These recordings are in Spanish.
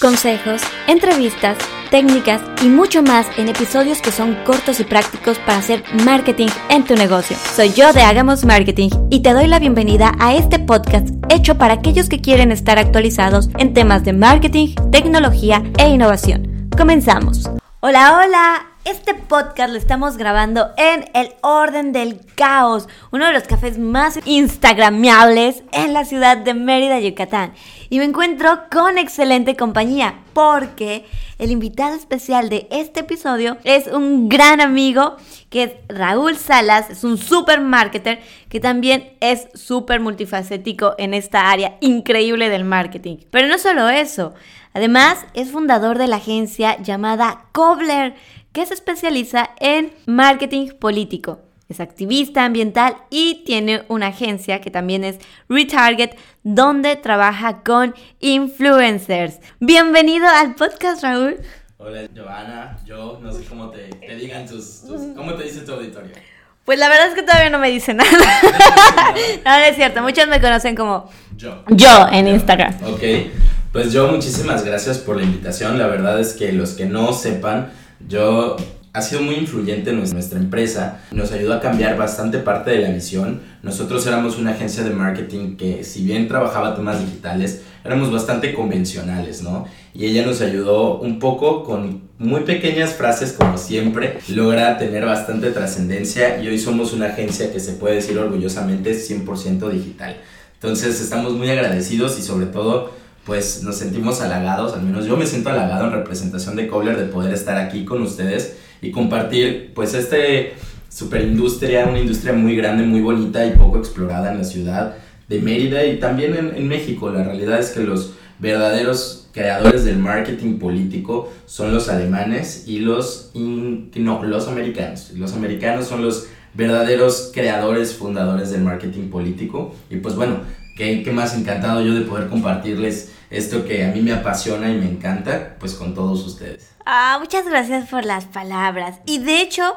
Consejos, entrevistas, técnicas y mucho más en episodios que son cortos y prácticos para hacer marketing en tu negocio. Soy yo de Hagamos Marketing y te doy la bienvenida a este podcast hecho para aquellos que quieren estar actualizados en temas de marketing, tecnología e innovación. Comenzamos. Hola, hola. Este podcast lo estamos grabando en el orden del caos, uno de los cafés más instagramiables en la ciudad de Mérida, Yucatán. Y me encuentro con excelente compañía porque el invitado especial de este episodio es un gran amigo que es Raúl Salas, es un super marketer que también es súper multifacético en esta área increíble del marketing. Pero no solo eso, además es fundador de la agencia llamada Kobler que se especializa en marketing político. Es activista ambiental y tiene una agencia que también es Retarget, donde trabaja con influencers. Bienvenido al podcast, Raúl. Hola, Giovanna. Yo no sé cómo te, digan tus, ¿Cómo te dice tu auditorio? Pues la verdad es que todavía no me dice nada. no, no es cierto. Muchos me conocen como yo. Yo en Instagram. Ok. Pues yo muchísimas gracias por la invitación. La verdad es que los que no sepan, yo ha sido muy influyente en nuestra empresa, nos ayudó a cambiar bastante parte de la visión. Nosotros éramos una agencia de marketing que si bien trabajaba temas digitales, éramos bastante convencionales, ¿no? Y ella nos ayudó un poco con muy pequeñas frases como siempre, logra tener bastante trascendencia y hoy somos una agencia que se puede decir orgullosamente 100% digital. Entonces estamos muy agradecidos y sobre todo pues nos sentimos halagados, al menos yo me siento halagado en representación de Kobler de poder estar aquí con ustedes y compartir pues este superindustria, una industria muy grande, muy bonita y poco explorada en la ciudad de Mérida y también en, México. La realidad es que los verdaderos creadores del marketing político son los alemanes y los, no, los americanos. Los americanos son los verdaderos creadores, fundadores del marketing político. Y pues bueno, qué, qué más encantado yo de poder compartirles esto que a mí me apasiona y me encanta, pues con todos ustedes. Ah, muchas gracias por las palabras. Y de hecho,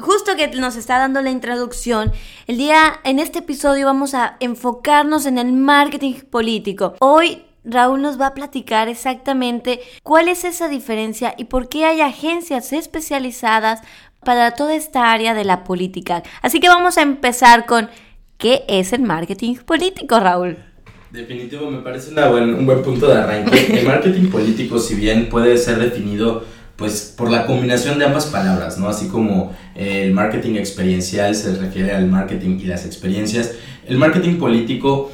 justo que nos está dando la introducción, el día en este episodio vamos a enfocarnos en el marketing político. Hoy Raúl nos va a platicar exactamente cuál es esa diferencia y por qué hay agencias especializadas para toda esta área de la política. Así que vamos a empezar con ¿qué es el marketing político, Raúl? Definitivo, me parece un buen punto de arranque. El marketing político, si bien puede ser definido pues por la combinación de ambas palabras, ¿no? Así como el marketing experiencial se refiere al marketing y las experiencias, el marketing político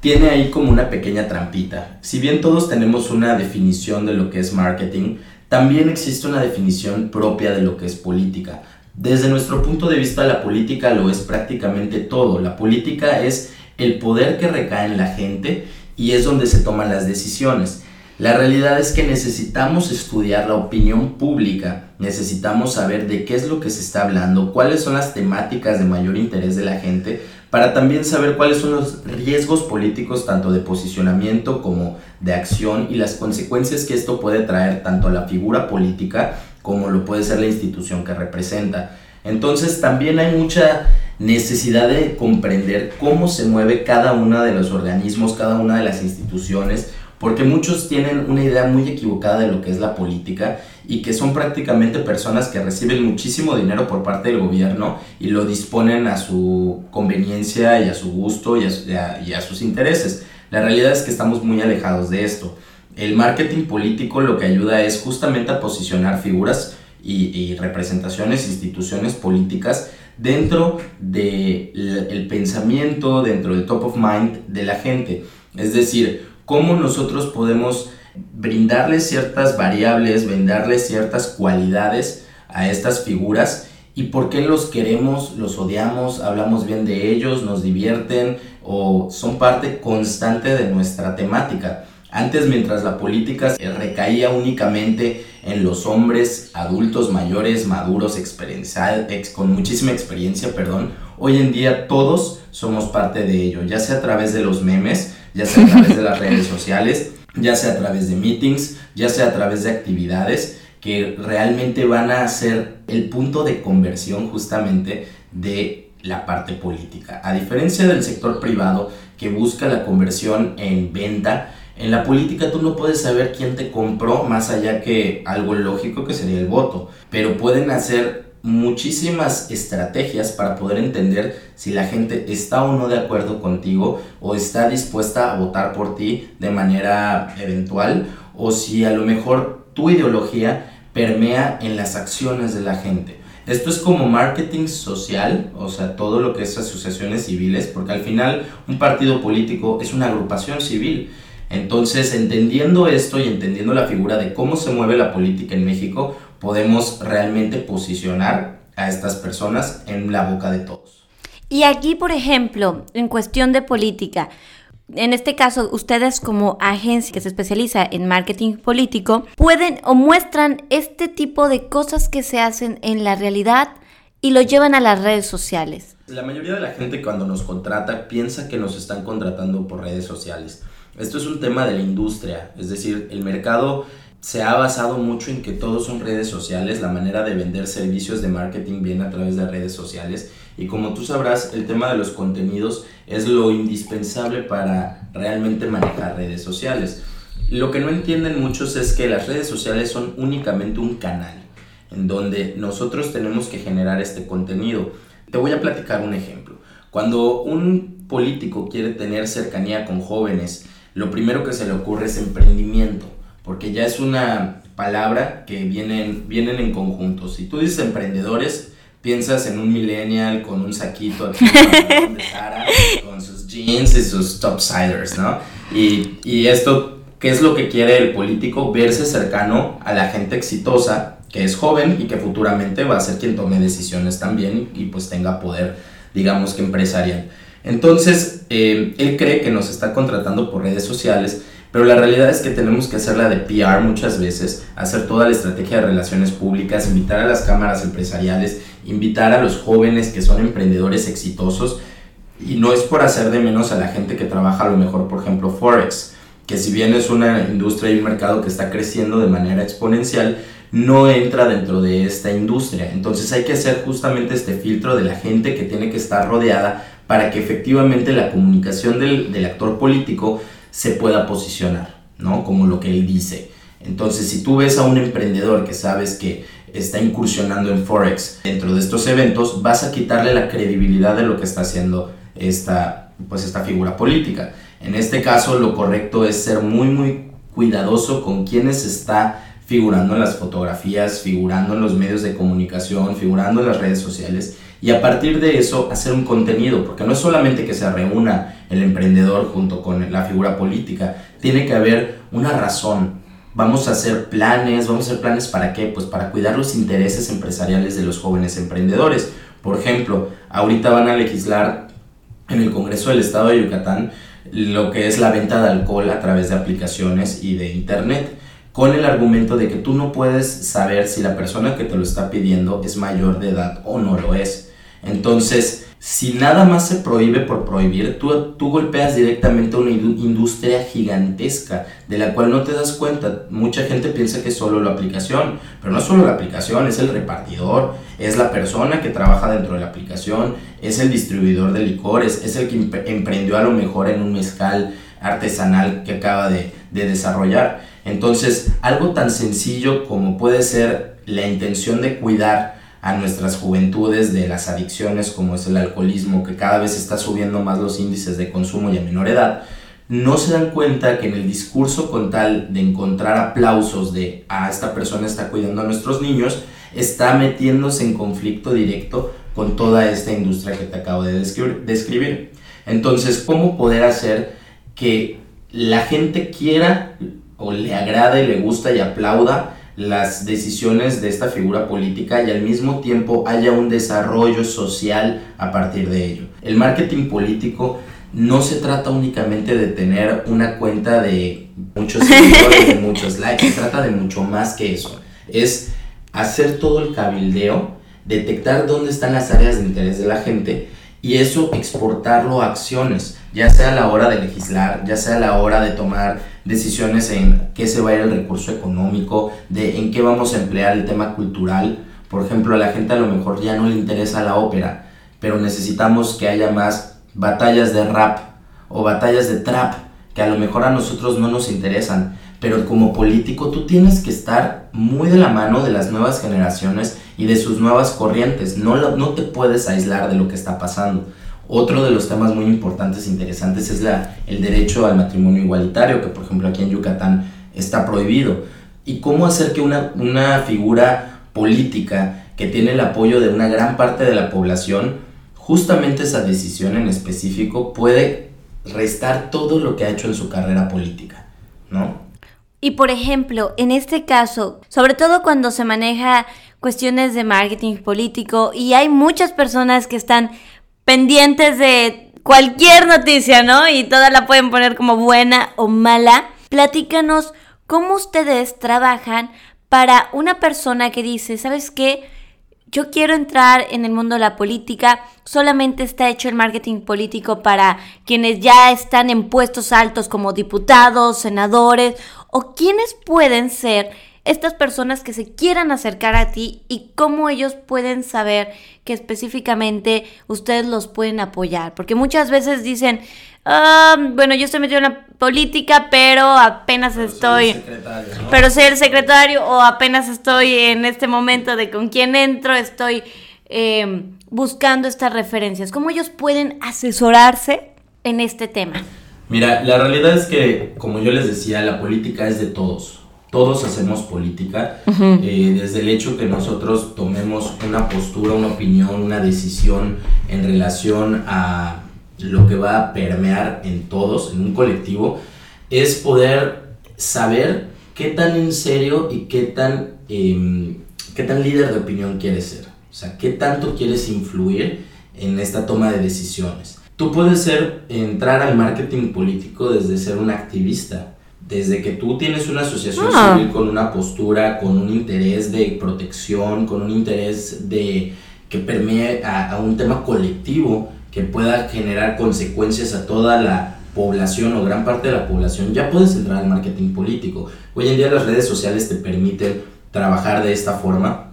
tiene ahí como una pequeña trampita. Si bien todos tenemos una definición de lo que es marketing, también existe una definición propia de lo que es política. Desde nuestro punto de vista, la política lo es prácticamente todo. La política es el poder que recae en la gente y es donde se toman las decisiones. La realidad es que necesitamos estudiar la opinión pública, necesitamos saber de qué es lo que se está hablando, cuáles son las temáticas de mayor interés de la gente, para también saber cuáles son los riesgos políticos tanto de posicionamiento como de acción y las consecuencias que esto puede traer tanto a la figura política como lo puede ser la institución que representa. Entonces también hay mucha necesidad de comprender cómo se mueve cada uno de los organismos, cada una de las instituciones, porque muchos tienen una idea muy equivocada de lo que es la política y que son prácticamente personas que reciben muchísimo dinero por parte del gobierno y lo disponen a su conveniencia y a su gusto y a, sus intereses. La realidad es que estamos muy alejados de esto. El marketing político lo que ayuda es justamente a posicionar figuras y, y representaciones, instituciones políticas dentro del pensamiento, dentro del top of mind de la gente. Es decir, cómo nosotros podemos brindarles ciertas variables, brindarles ciertas cualidades a estas figuras y por qué los queremos, los odiamos, hablamos bien de ellos, nos divierten o son parte constante de nuestra temática. Antes, mientras la política recaía únicamente en los hombres adultos mayores, maduros, ex, con muchísima experiencia, perdón, hoy en día todos somos parte de ello, ya sea a través de los memes, ya sea a través de las redes sociales, ya sea a través de meetings, ya sea a través de actividades que realmente van a ser el punto de conversión justamente de la parte política. A diferencia del sector privado que busca la conversión en venta, En la política tú no puedes saber quién te compró más allá que algo lógico que sería el voto, pero pueden hacer muchísimas estrategias para poder entender si la gente está o no de acuerdo contigo o está dispuesta a votar por ti de manera eventual o si a lo mejor tu ideología permea en las acciones de la gente. Esto es como marketing social, o sea, todo lo que es asociaciones civiles, porque al final un partido político es una agrupación civil. Entonces, entendiendo esto y entendiendo la figura de cómo se mueve la política en México, podemos realmente posicionar a estas personas en la boca de todos. Y aquí, por ejemplo, en cuestión de política, en este caso, ustedes como agencia que se especializa en marketing político, pueden o muestran este tipo de cosas que se hacen en la realidad y lo llevan a las redes sociales. La mayoría de la gente cuando nos contrata piensa que nos están contratando por redes sociales. Esto es un tema de la industria, es decir, el mercado se ha basado mucho en que todos son redes sociales, la manera de vender servicios de marketing viene a través de redes sociales y como tú sabrás, el tema de los contenidos es lo indispensable para realmente manejar redes sociales. Lo que no entienden muchos es que las redes sociales son únicamente un canal en donde nosotros tenemos que generar este contenido. Te voy a platicar un ejemplo. Cuando un político quiere tener cercanía con jóvenes, lo primero que se le ocurre es emprendimiento porque ya es una palabra que vienen, vienen en conjunto. Si tú dices emprendedores, piensas en un millennial con un saquito aquí de Sara, con sus jeans y sus topsiders, ¿no? Y, y esto, ¿qué es lo que quiere el político? Verse cercano a la gente exitosa, que es joven y que futuramente va a ser quien tome decisiones también y, pues tenga poder, digamos que empresarial. Entonces, eh, él cree que nos está contratando por redes sociales pero la realidad es que tenemos que hacer la de PR muchas veces, hacer toda la estrategia de relaciones públicas, invitar a las cámaras empresariales, invitar a los jóvenes que son emprendedores exitosos. Y no es por hacer de menos a la gente que trabaja a lo mejor, por ejemplo, Forex, que si bien es una industria y un mercado que está creciendo de manera exponencial, no entra dentro de esta industria. Entonces hay que hacer justamente este filtro de la gente que tiene que estar rodeada para que efectivamente la comunicación del, del actor político se pueda posicionar, ¿no? Como lo que él dice. Entonces, si tú ves a un emprendedor que sabes que está incursionando en Forex dentro de estos eventos, vas a quitarle la credibilidad de lo que está haciendo esta, pues esta figura política. En este caso, lo correcto es ser muy, muy cuidadoso con quienes está figurando en las fotografías, figurando en los medios de comunicación, figurando en las redes sociales y a partir de eso hacer un contenido, porque no es solamente que se reúna el emprendedor junto con la figura política, tiene que haber una razón. Vamos a hacer planes, vamos a hacer planes para qué? Pues para cuidar los intereses empresariales de los jóvenes emprendedores. Por ejemplo, ahorita van a legislar en el Congreso del Estado de Yucatán lo que es la venta de alcohol a través de aplicaciones y de internet con el argumento de que tú no puedes saber si la persona que te lo está pidiendo es mayor de edad o no lo es. Entonces, si nada más se prohíbe por prohibir, tú, tú golpeas directamente a una industria gigantesca de la cual no te das cuenta. Mucha gente piensa que es solo la aplicación, pero no es solo la aplicación, es el repartidor, es la persona que trabaja dentro de la aplicación, es el distribuidor de licores, es el que emprendió a lo mejor en un mezcal artesanal que acaba de, de desarrollar. Entonces, algo tan sencillo como puede ser la intención de cuidar a nuestras juventudes de las adicciones como es el alcoholismo, que cada vez está subiendo más los índices de consumo y a menor edad, no se dan cuenta que en el discurso con tal de encontrar aplausos de a ah, esta persona está cuidando a nuestros niños, está metiéndose en conflicto directo con toda esta industria que te acabo de describir. Entonces, ¿cómo poder hacer que la gente quiera o le agrade, le gusta y aplauda las decisiones de esta figura política y al mismo tiempo haya un desarrollo social a partir de ello. El marketing político no se trata únicamente de tener una cuenta de muchos seguidores, de muchos likes, se trata de mucho más que eso. Es hacer todo el cabildeo, detectar dónde están las áreas de interés de la gente y eso exportarlo a acciones, ya sea a la hora de legislar, ya sea a la hora de tomar decisiones en qué se va a ir el recurso económico, de en qué vamos a emplear el tema cultural. Por ejemplo, a la gente a lo mejor ya no le interesa la ópera, pero necesitamos que haya más batallas de rap o batallas de trap que a lo mejor a nosotros no nos interesan, pero como político tú tienes que estar muy de la mano de las nuevas generaciones y de sus nuevas corrientes, no, no te puedes aislar de lo que está pasando. Otro de los temas muy importantes e interesantes es la, el derecho al matrimonio igualitario, que por ejemplo aquí en Yucatán está prohibido. Y cómo hacer que una, una figura política que tiene el apoyo de una gran parte de la población, justamente esa decisión en específico puede restar todo lo que ha hecho en su carrera política, ¿no? Y por ejemplo, en este caso, sobre todo cuando se maneja cuestiones de marketing político y hay muchas personas que están pendientes de cualquier noticia, ¿no? Y todas la pueden poner como buena o mala. Platícanos cómo ustedes trabajan para una persona que dice, ¿sabes qué? Yo quiero entrar en el mundo de la política, solamente está hecho el marketing político para quienes ya están en puestos altos como diputados, senadores o quienes pueden ser estas personas que se quieran acercar a ti y cómo ellos pueden saber que específicamente ustedes los pueden apoyar. Porque muchas veces dicen, ah, bueno, yo estoy metido en la política, pero apenas estoy... Pero soy el secretario o apenas estoy en este momento de con quién entro, estoy em, buscando estas referencias. ¿Cómo ellos pueden asesorarse en este tema? Mira, la realidad es que, como yo les decía, la política es de todos todos hacemos política, eh, desde el hecho que nosotros tomemos una postura, una opinión, una decisión en relación a lo que va a permear en todos, en un colectivo, es poder saber qué tan en serio y qué tan, em, qué tan líder de opinión quieres ser. O sea, qué tanto quieres influir en esta toma de decisiones. Tú puedes ser, entrar al marketing político desde ser un activista, desde que tú tienes una asociación ah. civil con una postura, con un interés de protección, con un interés de que permee a, un tema colectivo que pueda generar consecuencias a toda la población o gran parte de la población, ya puedes entrar al marketing político. Hoy en día las redes sociales te permiten trabajar de esta forma.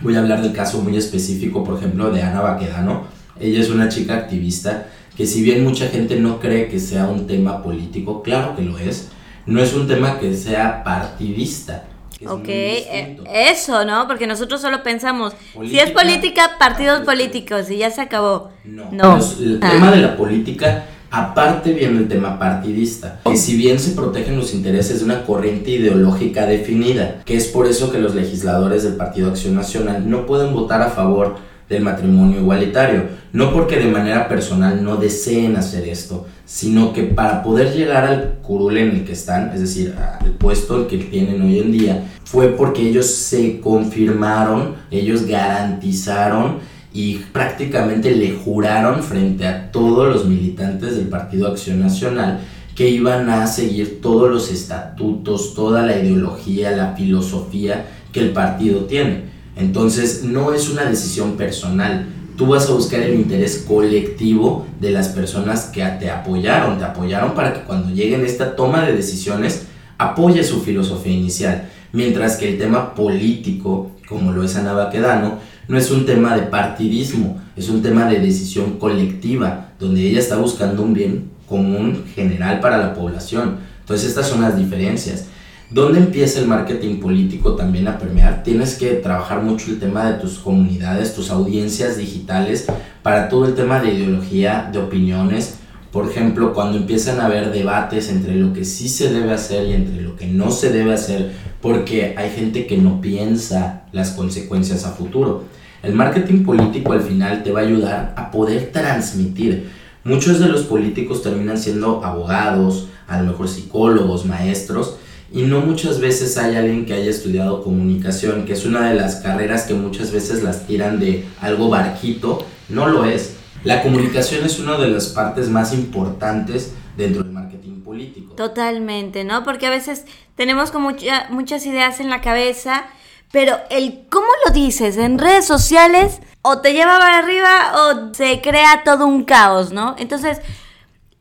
Voy a hablar del caso muy específico, por ejemplo, de Ana Baquedano. Ella es una chica activista que si bien mucha gente no cree que sea un tema político, claro que lo es, no es un tema que sea partidista. ok, eh, eso, ¿no? Porque nosotros solo pensamos, si es política, partidos políticos y ya se acabó. No, no. el ah. tema de la política, aparte viene el tema partidista, que si bien se protegen los intereses de una corriente ideológica definida, que es por eso que los legisladores del Partido Acción Nacional no pueden votar a favor del matrimonio igualitario. No porque de manera personal no deseen hacer esto, sino que para poder llegar al curul en el que están, es decir, al puesto que tienen hoy en día, fue porque ellos se confirmaron, ellos garantizaron y prácticamente le juraron frente a todos los militantes del Partido Acción Nacional que iban a seguir todos los estatutos, toda la ideología, la filosofía que el partido tiene. Entonces no es una decisión personal. Tú vas a buscar el interés colectivo de las personas que te apoyaron, te apoyaron para que cuando lleguen esta toma de decisiones apoye su filosofía inicial. Mientras que el tema político, como lo es Ana Baquedano, no es un tema de partidismo, es un tema de decisión colectiva, donde ella está buscando un bien común general para la población. Entonces estas son las diferencias. ¿Dónde empieza el marketing político también a permear? Tienes que trabajar mucho el tema de tus comunidades, tus audiencias digitales, para todo el tema de ideología, de opiniones. Por ejemplo, cuando empiezan a haber debates entre lo que sí se debe hacer y entre lo que no se debe hacer, porque hay gente que no piensa las consecuencias a futuro. El marketing político al final te va a ayudar a poder transmitir. Muchos de los políticos terminan siendo abogados, a lo mejor psicólogos, maestros, y no muchas veces hay alguien que haya estudiado comunicación, que es una de las carreras que muchas veces las tiran de algo barquito, no lo es. La comunicación es una de las partes más importantes dentro del marketing político. Totalmente, ¿no? Porque a veces tenemos como muchas ideas en la cabeza, pero el cómo lo dices en redes sociales o te lleva para arriba o se crea todo un caos, ¿no? Entonces,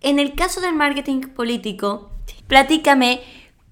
en el caso del marketing político, platícame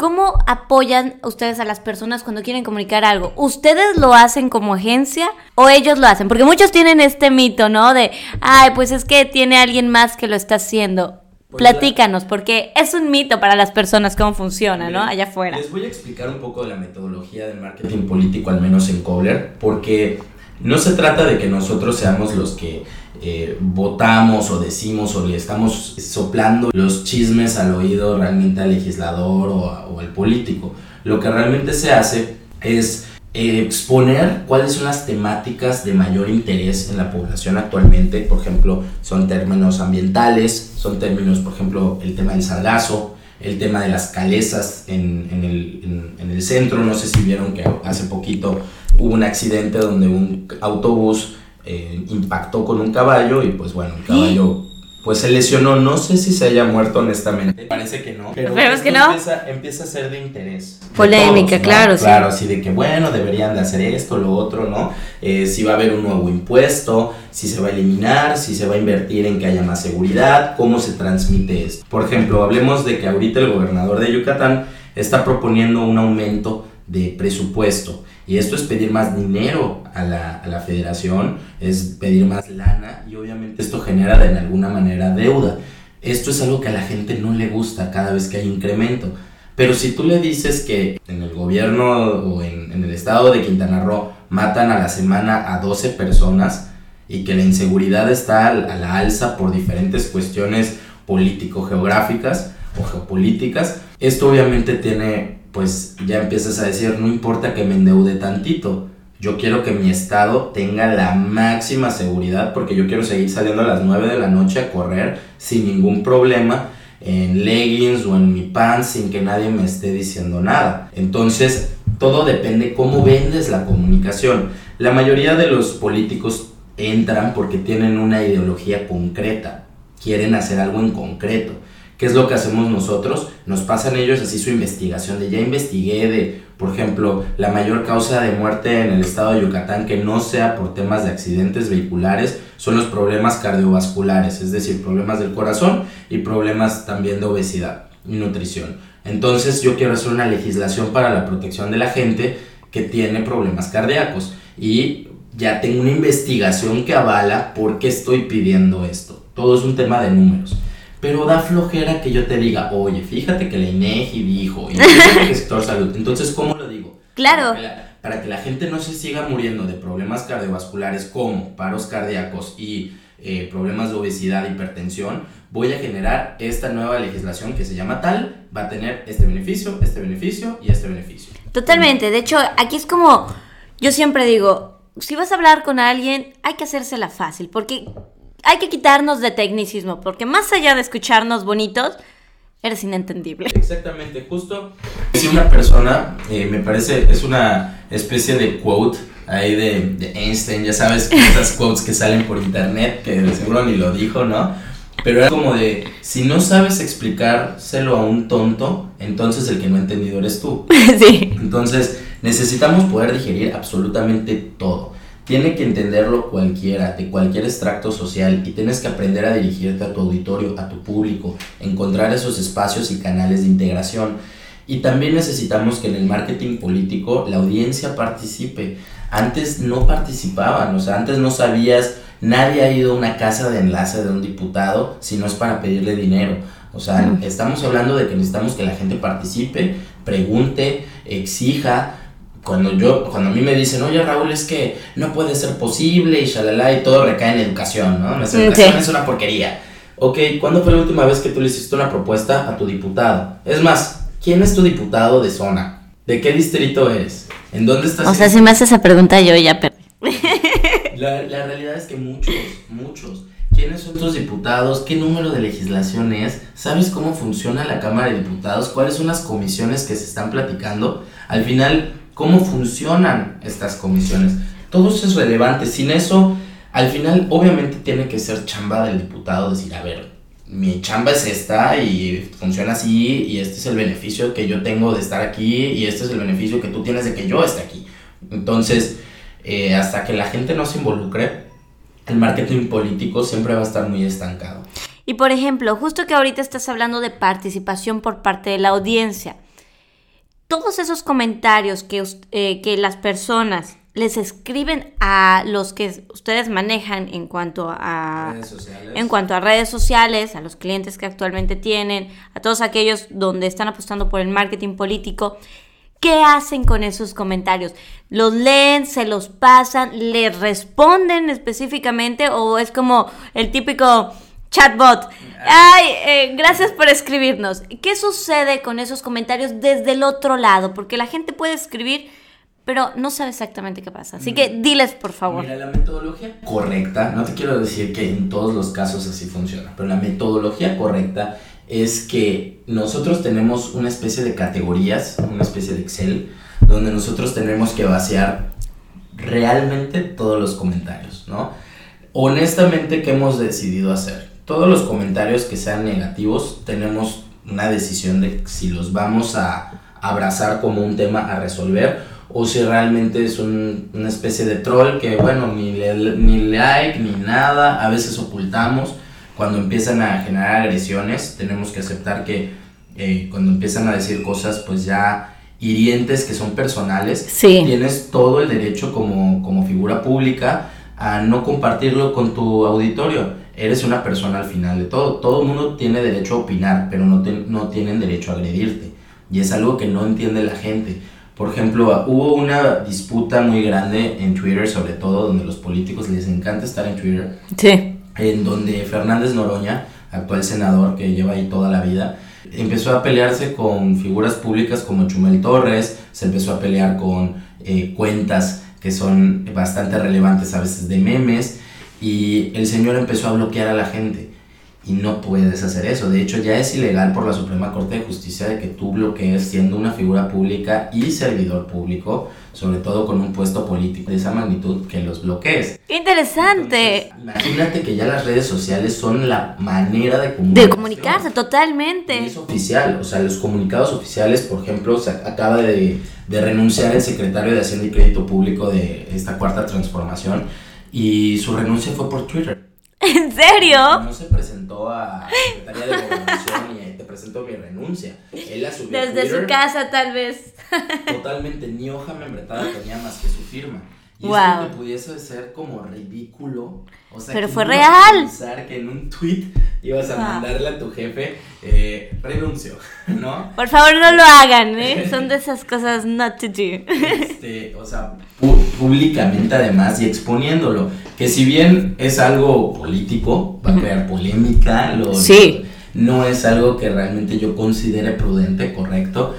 ¿Cómo apoyan ustedes a las personas cuando quieren comunicar algo? ¿Ustedes lo hacen como agencia o ellos lo hacen? Porque muchos tienen este mito, ¿no? De, ay, pues es que tiene alguien más que lo está haciendo. Pues Platícanos, porque es un mito para las personas cómo funciona, ¿no? Allá afuera. Les voy a explicar un poco de la metodología del marketing político, al menos en Kobler, porque no se trata de que nosotros seamos los que eh, votamos o decimos o le estamos soplando los chismes al oído realmente al legislador o, al político. Lo que realmente se hace es eh, exponer cuáles son las temáticas de mayor interés en la población actualmente. Por ejemplo, son términos ambientales, son términos, por ejemplo, el tema del sargazo, el tema de las calesas en, en, el, en, el, centro. No sé si vieron que hace poquito hubo un accidente donde un autobús eh, impactó con un caballo y pues bueno, el caballo pues se lesionó. No sé si se haya muerto honestamente. Parece que no. Pero que no. Empieza, empieza, a ser de interés. Polémica, claro, sí. Claro, así de que bueno, deberían de hacer esto, lo otro, ¿no? Eh, si va a haber un nuevo impuesto, si se va a eliminar, si se va a invertir en que haya más seguridad, cómo se transmite esto. Por ejemplo, hablemos de que ahorita el gobernador de Yucatán está proponiendo un aumento de presupuesto. Y esto es pedir más dinero a la, a la, federación, es pedir más lana y obviamente esto genera de alguna manera deuda. Esto es algo que a la gente no le gusta cada vez que hay incremento. Pero si tú le dices que en el gobierno o en, en el estado de Quintana Roo matan a la semana a 12 personas y que la inseguridad está a la alza por diferentes cuestiones político-geográficas o geopolíticas, esto obviamente tiene pues ya empiezas a decir, no importa que me endeude tantito, yo quiero que mi estado tenga la máxima seguridad porque yo quiero seguir saliendo a las 9 de la noche a correr sin ningún problema en leggings o en mi pants sin que nadie me esté diciendo nada. Entonces, todo depende cómo vendes la comunicación. La mayoría de los políticos entran porque tienen una ideología concreta, quieren hacer algo en concreto. ¿Qué es lo que hacemos nosotros? Nos pasan ellos así su investigación de ya investigué de, por ejemplo, la mayor causa de muerte en el estado de Yucatán que no sea por temas de accidentes vehiculares son los problemas cardiovasculares, es decir, problemas del corazón y problemas también de obesidad y nutrición. Entonces yo quiero hacer una legislación para la protección de la gente que tiene problemas cardíacos y ya tengo una investigación que avala por qué estoy pidiendo esto. Todo es un tema de números pero da flojera que yo te diga, oye, fíjate que la INEGI dijo, y el sector salud. Entonces, ¿cómo lo digo? Claro. Para que, la, gente no se siga muriendo de problemas cardiovasculares como paros cardíacos y eh, problemas de obesidad, hipertensión, voy a generar esta nueva legislación que se llama tal, va a tener este beneficio, este beneficio y este beneficio. Totalmente. De hecho, aquí es como, yo siempre digo, si vas a hablar con alguien, hay que hacérsela fácil, porque hay que quitarnos de tecnicismo, porque más allá de escucharnos bonitos, eres inentendible. Exactamente, justo. Si una persona, eh, me parece, es una especie de quote ahí de, de Einstein, ya sabes, esas quotes que salen por internet, que seguro ni lo dijo, ¿no? Pero era como de, si no sabes explicárselo a un tonto, entonces el que no ha entendido eres tú. Sí. Entonces, necesitamos poder digerir absolutamente todo tiene que entenderlo cualquiera, de cualquier extracto social, y tienes que aprender a dirigirte a tu auditorio, a tu público, encontrar esos espacios y canales de integración. Y también necesitamos que en el marketing político la audiencia participe. Antes no participaban, o sea, antes no sabías, nadie ha ido a una casa de enlace de un diputado si no es para pedirle dinero. O sea, estamos hablando de que necesitamos que la gente participe, pregunte, exija, cuando yo, cuando a mí me dicen, oye Raúl, es que no puede ser posible y shalala y todo recae en educación, ¿no? Nuestra educación es una porquería. Ok, ¿cuándo fue la última vez que tú le hiciste una propuesta a tu diputado? Es más, ¿quién es tu diputado de zona? ¿De qué distrito eres? ¿En dónde estás? O sea, si me haces esa pregunta yo ya perdí. La, la realidad es que muchos, muchos. ¿Quiénes son tus diputados? ¿Qué número de legislación es? ¿Sabes cómo funciona la Cámara de Diputados? ¿Cuáles son las comisiones que se están platicando? Al final, cómo funcionan estas comisiones. Todo eso es relevante. Sin eso, al final, obviamente tiene que ser chamba del diputado decir, a ver, mi chamba es esta y funciona así y este es el beneficio que yo tengo de estar aquí y este es el beneficio que tú tienes de que yo esté aquí. Entonces, eh, hasta que la gente no se involucre, el marketing político siempre va a estar muy estancado. Y por ejemplo, justo que ahorita estás hablando de participación por parte de la audiencia todos esos comentarios que, eh, que las personas les escriben a los que ustedes manejan en cuanto a Redes sociales. en cuanto a redes sociales, a los clientes que actualmente tienen, a todos aquellos donde están apostando por el marketing político, ¿qué hacen con esos comentarios? ¿Los leen, se los pasan, les responden específicamente o es como el típico chatbot? Ay, eh, gracias por escribirnos. ¿Qué sucede con esos comentarios desde el otro lado? Porque la gente puede escribir pero no sabe exactamente qué pasa. Así que diles, por favor. Mira, la metodología correcta, no te quiero decir que en todos los casos así funciona, pero la metodología correcta es que nosotros tenemos una especie de categorías, una especie de Excel, donde nosotros tenemos que vaciar realmente todos los comentarios, ¿no? Honestamente, ¿qué hemos decidido hacer? Todos los comentarios que sean negativos, tenemos una decisión de si los vamos a abrazar como un tema a resolver o si realmente es un, una especie de troll que, bueno, ni, le, ni like ni nada, a veces ocultamos. Cuando empiezan a generar agresiones, tenemos que aceptar que eh, cuando empiezan a decir cosas, pues ya hirientes que son personales, Sí. tienes todo el derecho como, como figura pública a no compartirlo con tu auditorio. Eres una persona al final de todo. Todo el mundo tiene derecho a opinar, pero no, te- no tienen derecho a agredirte. Y es algo que no entiende la gente. Por ejemplo, hubo una disputa muy grande en Twitter, sobre todo, donde los políticos les encanta estar en Twitter, Sí. en donde Fernández Noroña, actual senador que lleva ahí toda la vida, empezó a pelearse con figuras públicas como Chumel Torres, se empezó a pelear con eh, cuentas que son bastante relevantes a veces de memes, y el señor empezó a bloquear a la gente. Y no puedes hacer eso. De hecho, ya es ilegal por la Suprema Corte de Justicia de que tú bloquees siendo una figura pública y servidor público, sobre todo con un puesto político de esa magnitud, que los bloquees. Qué interesante. Entonces, imagínate que ya las redes sociales son la manera de de comunicarse. comunicarse Y totalmente. es oficial, o sea, los comunicados oficiales, por ejemplo, se acaba de, de renunciar el secretario de Hacienda y Crédito Público de esta cuarta transformación y su renuncia fue por Twitter. ¿En serio? No se presentó a Secretaría de Gobernación y te presento mi renuncia. Él la subió a Desde su casa tal vez. Totalmente, ni hoja membretada tenía más que su firma. Y Wow. esto que pudiese ser como ridículo. O sea, Pero ¿quién fue real. pensar que en un tweet ibas a mandarle a tu jefe eh, renuncio, ¿no? Por favor, no lo hagan, ¿eh? Son de esas cosas not to do. Este, o sea, públicamente además y exponiéndolo. Que si bien es algo político, va a crear polémica, lo, Sí. no es algo que realmente yo considere prudente, correcto,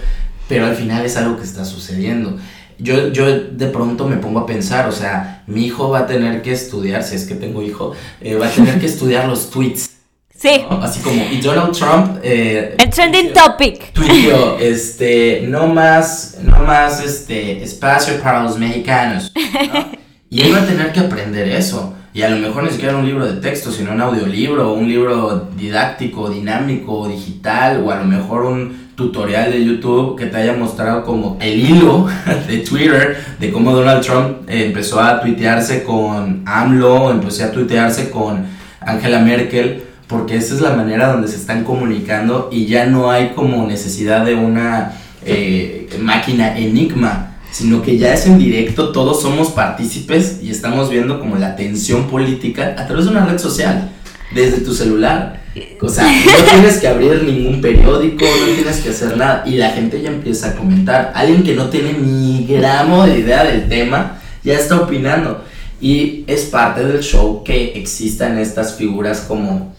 pero al final es algo que está sucediendo. Yo, yo de pronto me pongo a pensar, o sea, mi hijo va a tener que estudiar, si es que tengo hijo, eh, va a tener que estudiar los tweets. Sí. ¿no? Así como, y Donald Trump... eh, El trending topic. tuiteó, este, no más, no más, este, espacio para los mexicanos, ¿no? Y él va a tener que aprender eso. Y a lo mejor ni siquiera un libro de texto, sino un audiolibro, un libro didáctico, dinámico, digital, o a lo mejor un tutorial de YouTube que te haya mostrado como el hilo de Twitter de cómo Donald Trump eh, empezó a tuitearse con AMLO, empezó a tuitearse con Angela Merkel, porque esa es la manera donde se están comunicando y ya no hay como necesidad de una eh, máquina enigma, sino que ya es en directo, todos somos partícipes y estamos viendo como la tensión política a través de una red social, desde tu celular. O sea, no tienes que abrir ningún periódico, no tienes que hacer nada. Y la gente ya empieza a comentar. Alguien que no tiene ni gramo de idea del tema, ya está opinando. Y es parte del show que existan estas figuras como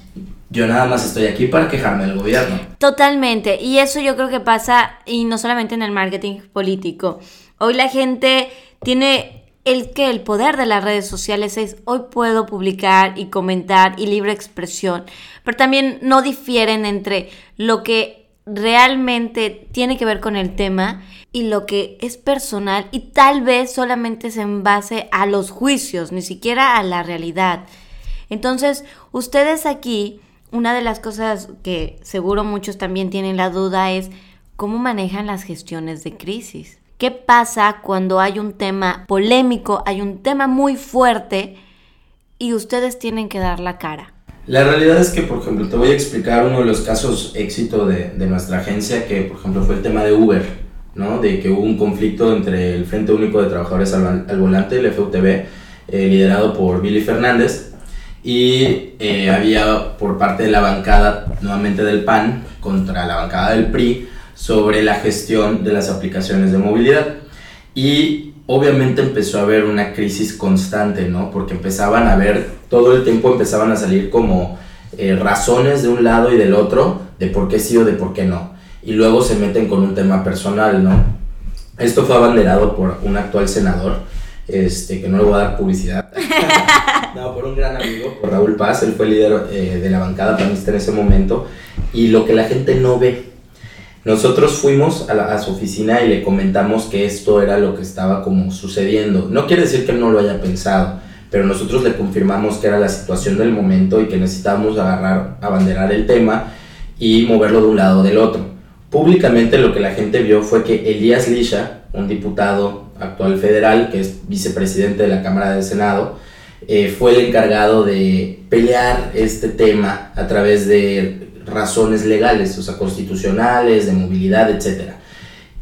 yo nada más estoy aquí para quejarme del gobierno. Totalmente. Y eso yo creo que pasa, y no solamente en el marketing político. Hoy la gente tiene el que el poder de las redes sociales es hoy puedo publicar y comentar y libre expresión, pero también no difieren entre lo que realmente tiene que ver con el tema y lo que es personal y tal vez solamente es en base a los juicios, ni siquiera a la realidad. Entonces, ustedes aquí, una de las cosas que seguro muchos también tienen la duda es cómo manejan las gestiones de crisis. ¿Qué pasa cuando hay un tema polémico, hay un tema muy fuerte y ustedes tienen que dar la cara? La realidad es que, por ejemplo, te voy a explicar uno de los casos éxito de, de nuestra agencia, que por ejemplo fue el tema de Uber, ¿no? De que hubo un conflicto entre el Frente Único de Trabajadores al, Volante, el FUTV, eh, liderado por Billy Fernández, y eh, había por parte de la bancada, nuevamente del PAN, contra la bancada del PRI, sobre la gestión de las aplicaciones de movilidad. Y obviamente empezó a haber una crisis constante, ¿no? Porque empezaban a ver, todo el tiempo empezaban a salir como eh, razones de un lado y del otro de por qué sí o de por qué no. Y luego se meten con un tema personal, ¿no? Esto fue abanderado por un actual senador, este, que no le voy a dar publicidad. no, por un gran amigo, por Raúl Paz, él fue líder eh, de la bancada panista en ese momento. Y lo que la gente no ve, nosotros fuimos a, a, su oficina y le comentamos que esto era lo que estaba como sucediendo. No quiere decir que él no lo haya pensado, pero nosotros le confirmamos que era la situación del momento y que necesitábamos agarrar, abanderar el tema y moverlo de un lado o del otro. Públicamente lo que la gente vio fue que Elías Lisha, un diputado actual federal que es vicepresidente de la Cámara del Senado, eh, fue el encargado de pelear este tema a través de razones legales, o sea, constitucionales, de movilidad, etc.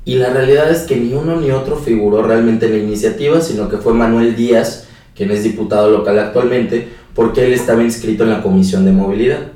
Y la realidad es que ni uno ni otro figuró realmente en la iniciativa, sino que fue Manuel Díaz, quien es diputado local actualmente, porque él estaba inscrito en la Comisión de Movilidad.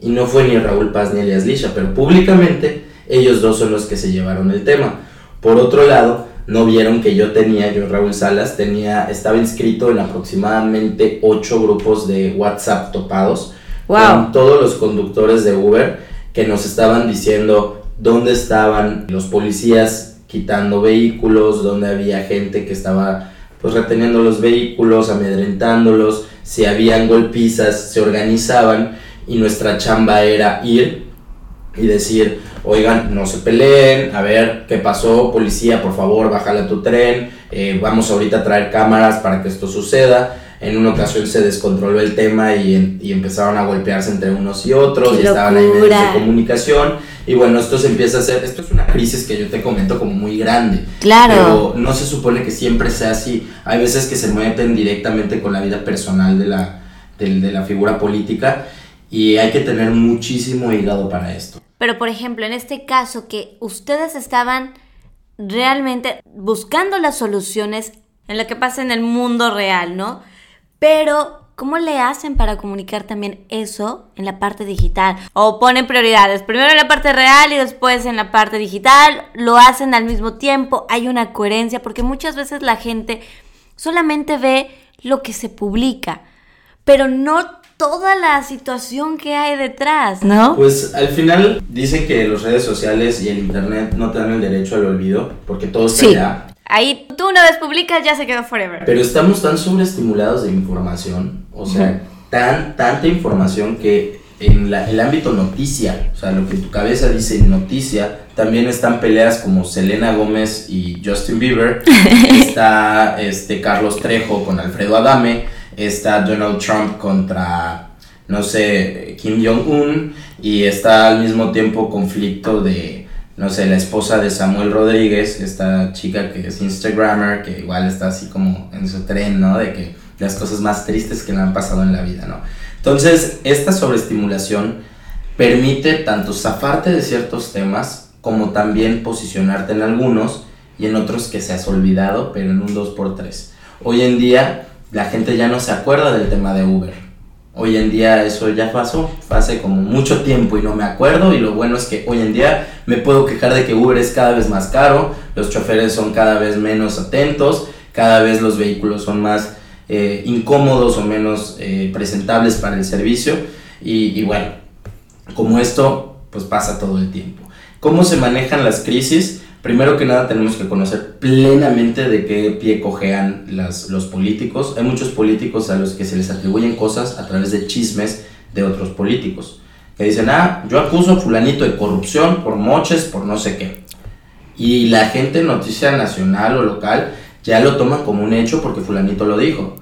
Y no fue ni Raúl Paz ni Elias Lisha, pero públicamente ellos dos son los que se llevaron el tema. Por otro lado, no vieron que yo tenía, yo Raúl Salas, tenía, estaba inscrito en aproximadamente ocho grupos de WhatsApp topados con todos los conductores de Uber que nos estaban diciendo dónde estaban los policías quitando vehículos, dónde había gente que estaba pues reteniendo los vehículos, amedrentándolos, si habían golpizas, se organizaban y nuestra chamba era ir y decir, oigan, no se peleen, a ver qué pasó, policía, por favor, bájale a tu tren, eh, vamos ahorita a traer cámaras para que esto suceda. En una ocasión se descontroló el tema y, y empezaron a golpearse entre unos y otros y estaban ahí medios de comunicación y bueno, esto se empieza a hacer, esto es una crisis que yo te comento como muy grande. Claro. Pero no se supone que siempre sea así. Hay veces que se meten directamente con la vida personal de la, de, de la figura política y hay que tener muchísimo hígado para esto. Pero por ejemplo, en este caso que ustedes estaban realmente buscando las soluciones en lo que pasa en el mundo real, ¿no? Pero ¿Cómo le hacen para comunicar también eso en la parte digital? O ponen prioridades, primero en la parte real y después en la parte digital, lo hacen al mismo tiempo, hay una coherencia, porque muchas veces la gente solamente ve lo que se publica, pero no toda la situación que hay detrás, ¿no? Pues al final dicen que las redes sociales y el internet no te dan el derecho al olvido, porque todo está sí. Ahí tú una vez publicas ya se quedó forever. Pero estamos tan sobreestimulados de información, o sea, tan, tanta información que en la, el ámbito noticia, o sea, lo que tu cabeza dice noticia, también están peleas como Selena Gómez y Justin Bieber, está este Carlos Trejo con Alfredo Adame, está Donald Trump contra, no sé, Kim Jong-un, y está al mismo tiempo conflicto de no sé, la esposa de Samuel Rodríguez, esta chica que es Instagrammer, que igual está así como en su tren, ¿no? De que las cosas más tristes que le han pasado en la vida, ¿no? Entonces, esta sobreestimulación permite tanto zafarte de ciertos temas como también posicionarte en algunos y en otros que se has olvidado, pero en un 2x3. Hoy en día la gente ya no se acuerda del tema de Uber Hoy en día eso ya pasó, hace como mucho tiempo y no me acuerdo y lo bueno es que hoy en día me puedo quejar de que Uber es cada vez más caro, los choferes son cada vez menos atentos, cada vez los vehículos son más eh, incómodos o menos eh, presentables para el servicio y, y bueno, como esto pues pasa todo el tiempo. ¿Cómo se manejan las crisis? Primero que nada tenemos que conocer plenamente de qué pie cojean las, los políticos. Hay muchos políticos a los que se les atribuyen cosas a través de chismes de otros políticos. Que dicen, ah, yo acuso a fulanito de corrupción por moches, por no sé qué. Y la gente noticia nacional o local ya lo toman como un hecho porque fulanito lo dijo.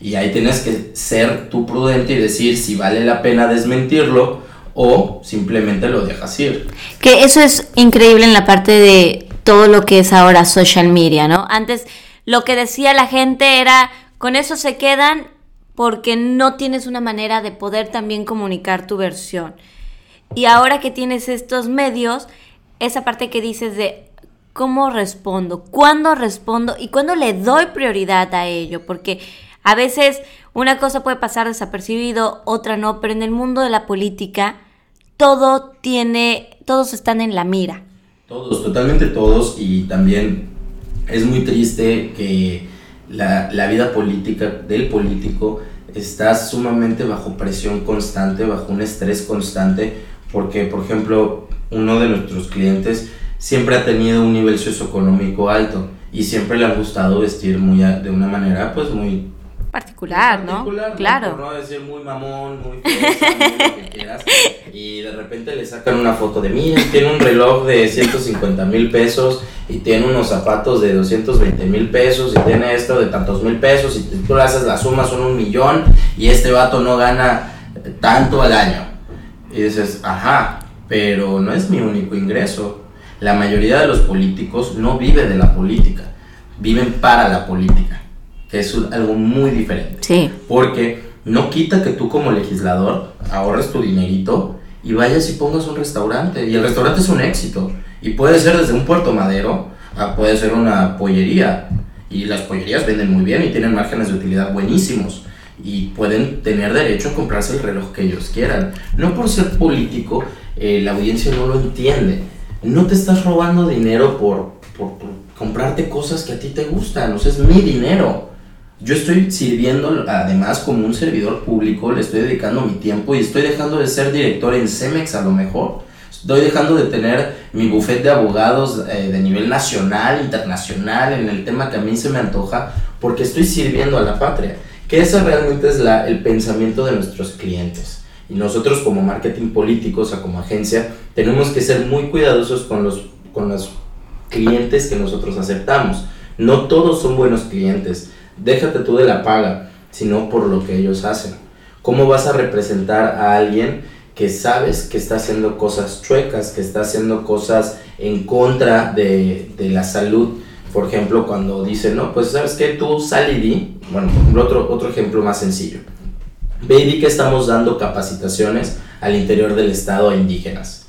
Y ahí tienes que ser tú prudente y decir si vale la pena desmentirlo o simplemente lo dejas ir. Que eso es increíble en la parte de todo lo que es ahora social media, ¿no? Antes lo que decía la gente era, con eso se quedan porque no tienes una manera de poder también comunicar tu versión. Y ahora que tienes estos medios, esa parte que dices de cómo respondo, cuándo respondo y cuándo le doy prioridad a ello, porque a veces una cosa puede pasar desapercibido, otra no, pero en el mundo de la política todo tiene, todos están en la mira. Todos, totalmente todos y también es muy triste que la, la vida política del político está sumamente bajo presión constante, bajo un estrés constante, porque por ejemplo uno de nuestros clientes siempre ha tenido un nivel socioeconómico alto y siempre le ha gustado vestir muy de una manera pues muy particular, ¿no? Claro. Por no decir muy mamón, muy fresa, muy lo que quieras. Y de repente le sacan una foto de, mí, tiene un reloj de 150 mil pesos y tiene unos zapatos de 220 mil pesos y tiene esto de tantos mil pesos y tú le haces la suma son un millón y este vato no gana tanto al año. Y dices, ajá, pero no es mi único ingreso. La mayoría de los políticos no vive de la política, viven para la política que es algo muy diferente. Sí. Porque no quita que tú como legislador ahorres tu dinerito y vayas y pongas un restaurante. Y el restaurante es un éxito. Y puede ser desde un puerto madero a puede ser una pollería. Y las pollerías venden muy bien y tienen márgenes de utilidad buenísimos. Y pueden tener derecho a comprarse el reloj que ellos quieran. No por ser político, eh, la audiencia no lo entiende. No te estás robando dinero por, por, por comprarte cosas que a ti te gustan. O sea, es mi dinero yo estoy sirviendo además como un servidor público, le estoy dedicando mi tiempo y estoy dejando de ser director en Cemex a lo mejor. Estoy dejando de tener mi bufete de abogados eh, de nivel nacional, internacional, en el tema que a mí se me antoja, porque estoy sirviendo a la patria. Que ese realmente es la, el pensamiento de nuestros clientes. Y nosotros como marketing político, o sea, como agencia, tenemos que ser muy cuidadosos con los, con los clientes que nosotros aceptamos. No todos son buenos clientes déjate tú de la paga, sino por lo que ellos hacen. ¿Cómo vas a representar a alguien que sabes que está haciendo cosas chuecas, que está haciendo cosas en contra de, la salud? Por ejemplo, cuando dicen, no, pues sabes que tú sal y di, bueno, otro, otro ejemplo más sencillo. Ve que estamos dando capacitaciones al interior del estado a indígenas.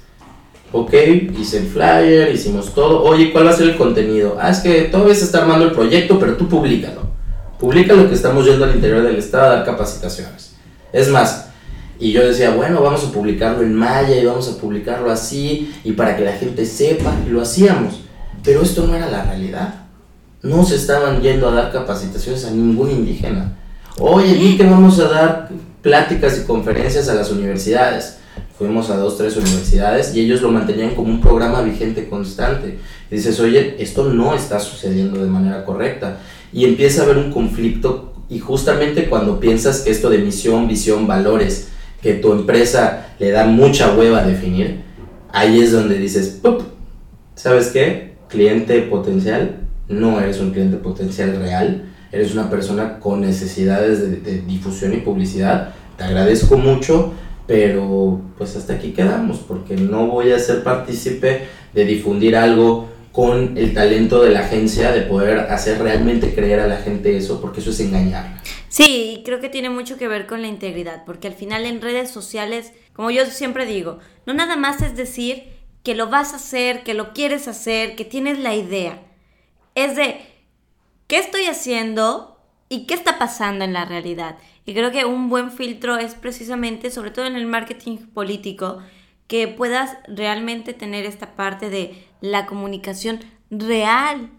Ok, hice el flyer, hicimos todo. Oye, ¿cuál va a ser el contenido? Ah, es que todavía se está armando el proyecto, pero tú públicalo. Publica lo que estamos yendo al interior del estado a dar capacitaciones. Es más, y yo decía, bueno, vamos a publicarlo en Maya y vamos a publicarlo así y para que la gente sepa, lo hacíamos. Pero esto no era la realidad. No se estaban yendo a dar capacitaciones a ningún indígena. Oye, vi que vamos a dar pláticas y conferencias a las universidades. Fuimos a dos, tres universidades y ellos lo mantenían como un programa vigente constante. Y dices, oye, esto no está sucediendo de manera correcta y empieza a haber un conflicto y justamente cuando piensas esto de misión, visión, valores, que tu empresa le da mucha hueva a definir, ahí es donde dices, ¿sabes qué? Cliente potencial, no eres un cliente potencial real, eres una persona con necesidades de, de difusión y publicidad, te agradezco mucho, pero pues hasta aquí quedamos, porque no voy a ser partícipe de difundir algo con el talento de la agencia de poder hacer realmente creer a la gente eso, porque eso es engañar. Sí, creo que tiene mucho que ver con la integridad, porque al final en redes sociales, como yo siempre digo, no nada más es decir que lo vas a hacer, que lo quieres hacer, que tienes la idea. Es de qué estoy haciendo y qué está pasando en la realidad. Y creo que un buen filtro es precisamente, sobre todo en el marketing político, que puedas realmente tener esta parte de la comunicación real.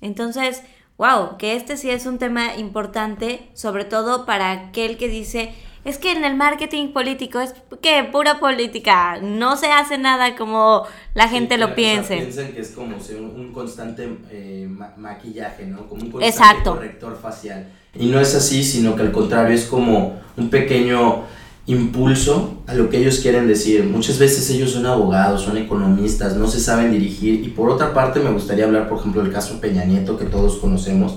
Entonces, wow, que este sí es un tema importante, sobre todo para aquel que dice, es que en el marketing político es que pura política, no se hace nada como la gente lo piense. piensan que es como un, constante eh, maquillaje, ¿no? Como un constante corrector facial. Y no es así, sino que al contrario es como un pequeño impulso a lo que ellos quieren decir. Muchas veces ellos son abogados, son economistas, no se saben dirigir. Y por otra parte me gustaría hablar, por ejemplo, del caso Peña Nieto, que todos conocemos.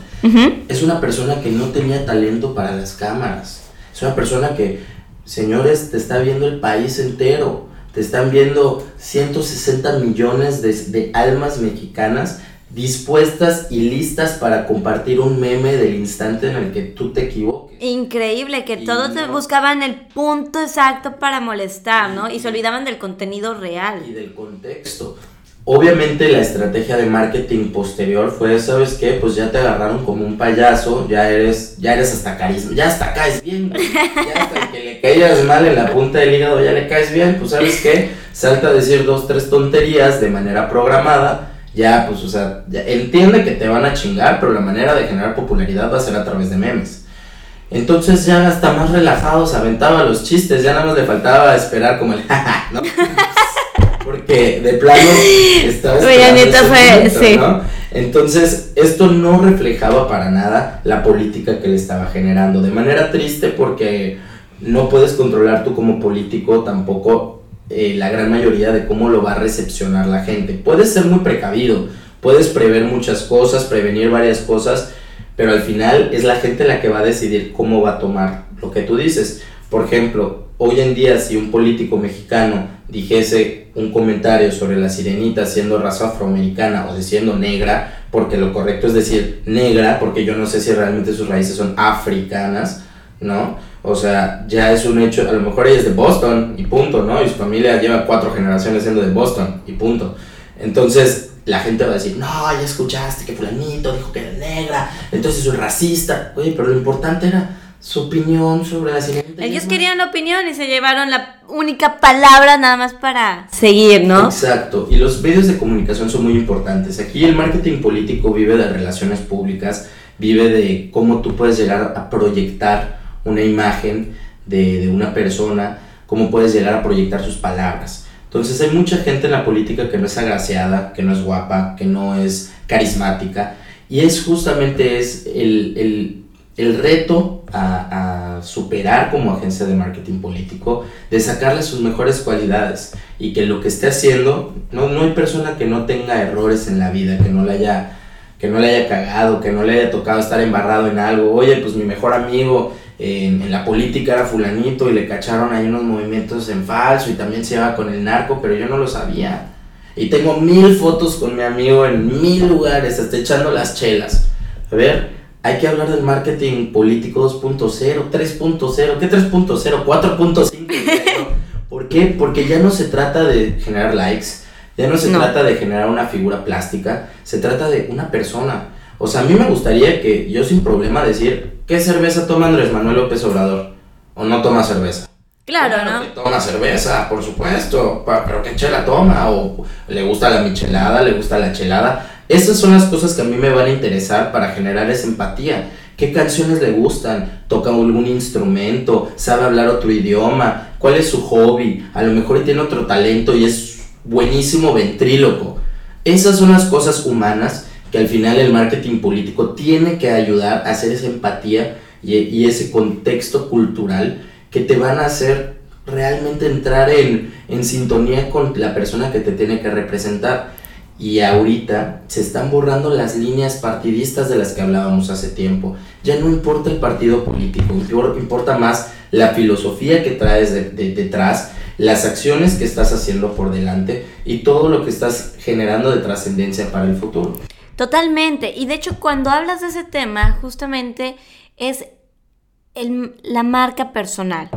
Es una persona que no tenía talento para las cámaras. Es una persona que, señores, te está viendo el país entero. Te están viendo 160 millones de, de almas mexicanas dispuestas y listas para compartir un meme del instante en el que tú te equivoques. Increíble, que todos buscaban el punto exacto para molestar, ¿no? Y se olvidaban del contenido real. Y del contexto. Obviamente la estrategia de marketing posterior fue, ¿sabes qué? Pues ya te agarraron como un payaso, ya eres, ya eres hasta carisma, ya hasta caes bien, ya hasta que le caías mal en la punta del hígado ya le caes bien, pues ¿sabes qué? Salta a decir dos, tres tonterías de manera programada, ya pues, o sea, ya entiende que te van a chingar, pero la manera de generar popularidad va a ser a través de memes. Entonces ya hasta más relajado se aventaba los chistes, ya nada más le faltaba esperar como el ¿no? Porque de plano estaba fue, sí. Entonces, esto no reflejaba para nada la política que le estaba generando. De manera triste porque no puedes controlar tú como político tampoco eh, la gran mayoría de cómo lo va a recepcionar la gente. Puedes ser muy precavido, puedes prever muchas cosas, prevenir varias cosas, pero al final es la gente la que va a decidir cómo va a tomar lo que tú dices. Por ejemplo, hoy en día si un político mexicano dijese un comentario sobre la sirenita siendo raza afroamericana o siendo negra, porque lo correcto es decir negra, porque yo no sé si realmente sus raíces son africanas, ¿no? O sea, ya es un hecho, a lo mejor ella es de Boston y punto, ¿no? Y su familia lleva cuatro generaciones siendo de Boston y punto. Entonces, la gente va a decir, no, ya escuchaste que fulanito dijo que era negra, entonces es un racista. Oye, pero lo importante era su opinión sobre la sirenita. Ellos querían la opinión y se llevaron la única palabra nada más para seguir, ¿no? Exacto, y los medios de comunicación son muy importantes. Aquí el marketing político vive de relaciones públicas, vive de cómo tú puedes llegar a proyectar una imagen de, de una persona, cómo puedes llegar a proyectar sus palabras. Entonces hay mucha gente en la política que no es agraciada, que no es guapa, que no es carismática. Y es justamente es el, reto a, a, superar como agencia de marketing político, de sacarle sus mejores cualidades y que lo que esté haciendo, no, no hay persona que no tenga errores en la vida, que no le haya que no le haya cagado, que no le haya tocado estar embarrado en algo. Oye, pues mi mejor amigo en, la política era fulanito y le cacharon ahí unos movimientos en falso y también se iba con el narco, pero yo no lo sabía. Y tengo mil fotos con mi amigo en mil lugares, hasta echando las chelas. A ver, hay que hablar del marketing político 2.0, 3.0, ¿qué 3.0? 4.5. ¿Por qué? Porque ya no se trata de generar likes, ya no se trata de generar una figura plástica, se trata de una persona. O sea, a mí me gustaría que yo sin problema decir, ¿Qué cerveza toma Andrés Manuel López Obrador? ¿O no toma cerveza? Claro, ¿no? toma cerveza, por supuesto, pero ¿qué chela toma? ¿O le gusta la michelada? ¿Le gusta la chelada? Esas son las cosas que a mí me van a interesar para generar esa empatía. ¿Qué canciones le gustan? ¿Toca algún instrumento? ¿Sabe hablar otro idioma? ¿Cuál es su hobby? A lo mejor tiene otro talento y es buenísimo ventríloco. Esas son las cosas humanas que al final el marketing político tiene que ayudar a hacer esa empatía y, ese contexto cultural que te van a hacer realmente entrar en, en sintonía con la persona que te tiene que representar. Y ahorita se están borrando las líneas partidistas de las que hablábamos hace tiempo. Ya no importa el partido político, importa más la filosofía que traes detrás, las acciones que estás haciendo por delante y todo lo que estás generando de trascendencia para el futuro. Totalmente. Y de hecho, cuando hablas de ese tema, justamente es la marca personal.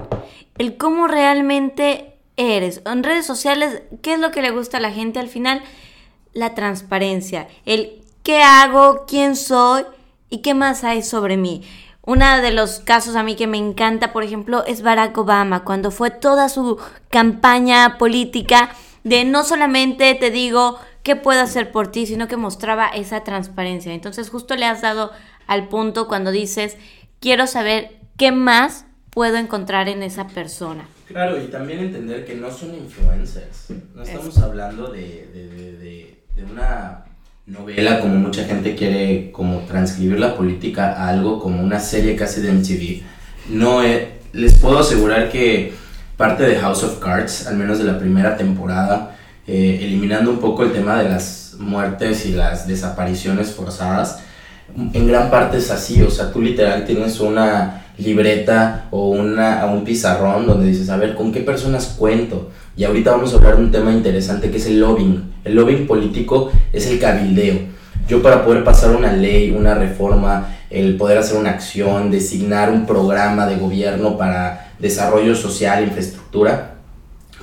El cómo realmente eres. En redes sociales, ¿qué es lo que le gusta a la gente al final? La transparencia. El qué hago, quién soy y qué más hay sobre mí. Uno de los casos a mí que me encanta, por ejemplo, es Barack Obama, cuando fue toda su campaña política de no solamente te digo qué puedo hacer por ti, sino que mostraba esa transparencia. Entonces justo le has dado al punto cuando dices, quiero saber qué más puedo encontrar en esa persona. Claro, y también entender que no son influencers. No estamos hablando de, de, de, una novela como mucha gente quiere como transcribir la política a algo como una serie casi de MTV. No, eh, les puedo asegurar que parte de House of Cards, al menos de la primera temporada, eh, eliminando un poco el tema de las muertes y las desapariciones forzadas, en gran parte es así, o sea, tú literal tienes una libreta o una, un pizarrón donde dices, a ver, ¿con qué personas cuento? Y ahorita vamos a hablar de un tema interesante que es el lobbying. El lobbying político es el cabildeo. Yo para poder pasar una ley, una reforma, el poder hacer una acción, designar un programa de gobierno para desarrollo social, infraestructura,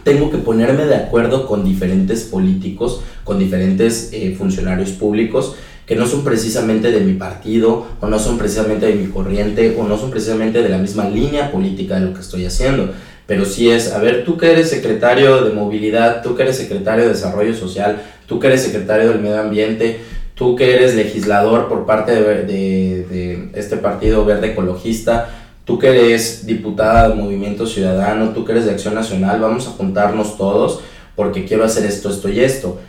tengo que ponerme de acuerdo con diferentes políticos, con diferentes eh, funcionarios públicos que no son precisamente de mi partido o no son precisamente de mi corriente o no son precisamente de la misma línea política de lo que estoy haciendo. Pero sí es, a ver, tú que eres secretario de movilidad, tú que eres secretario de desarrollo social, tú que eres secretario del medio ambiente, tú que eres legislador por parte de, de este partido verde ecologista, tú que eres diputada de Movimiento Ciudadano, tú que eres de Acción Nacional, vamos a juntarnos todos porque quiero hacer esto, esto y esto.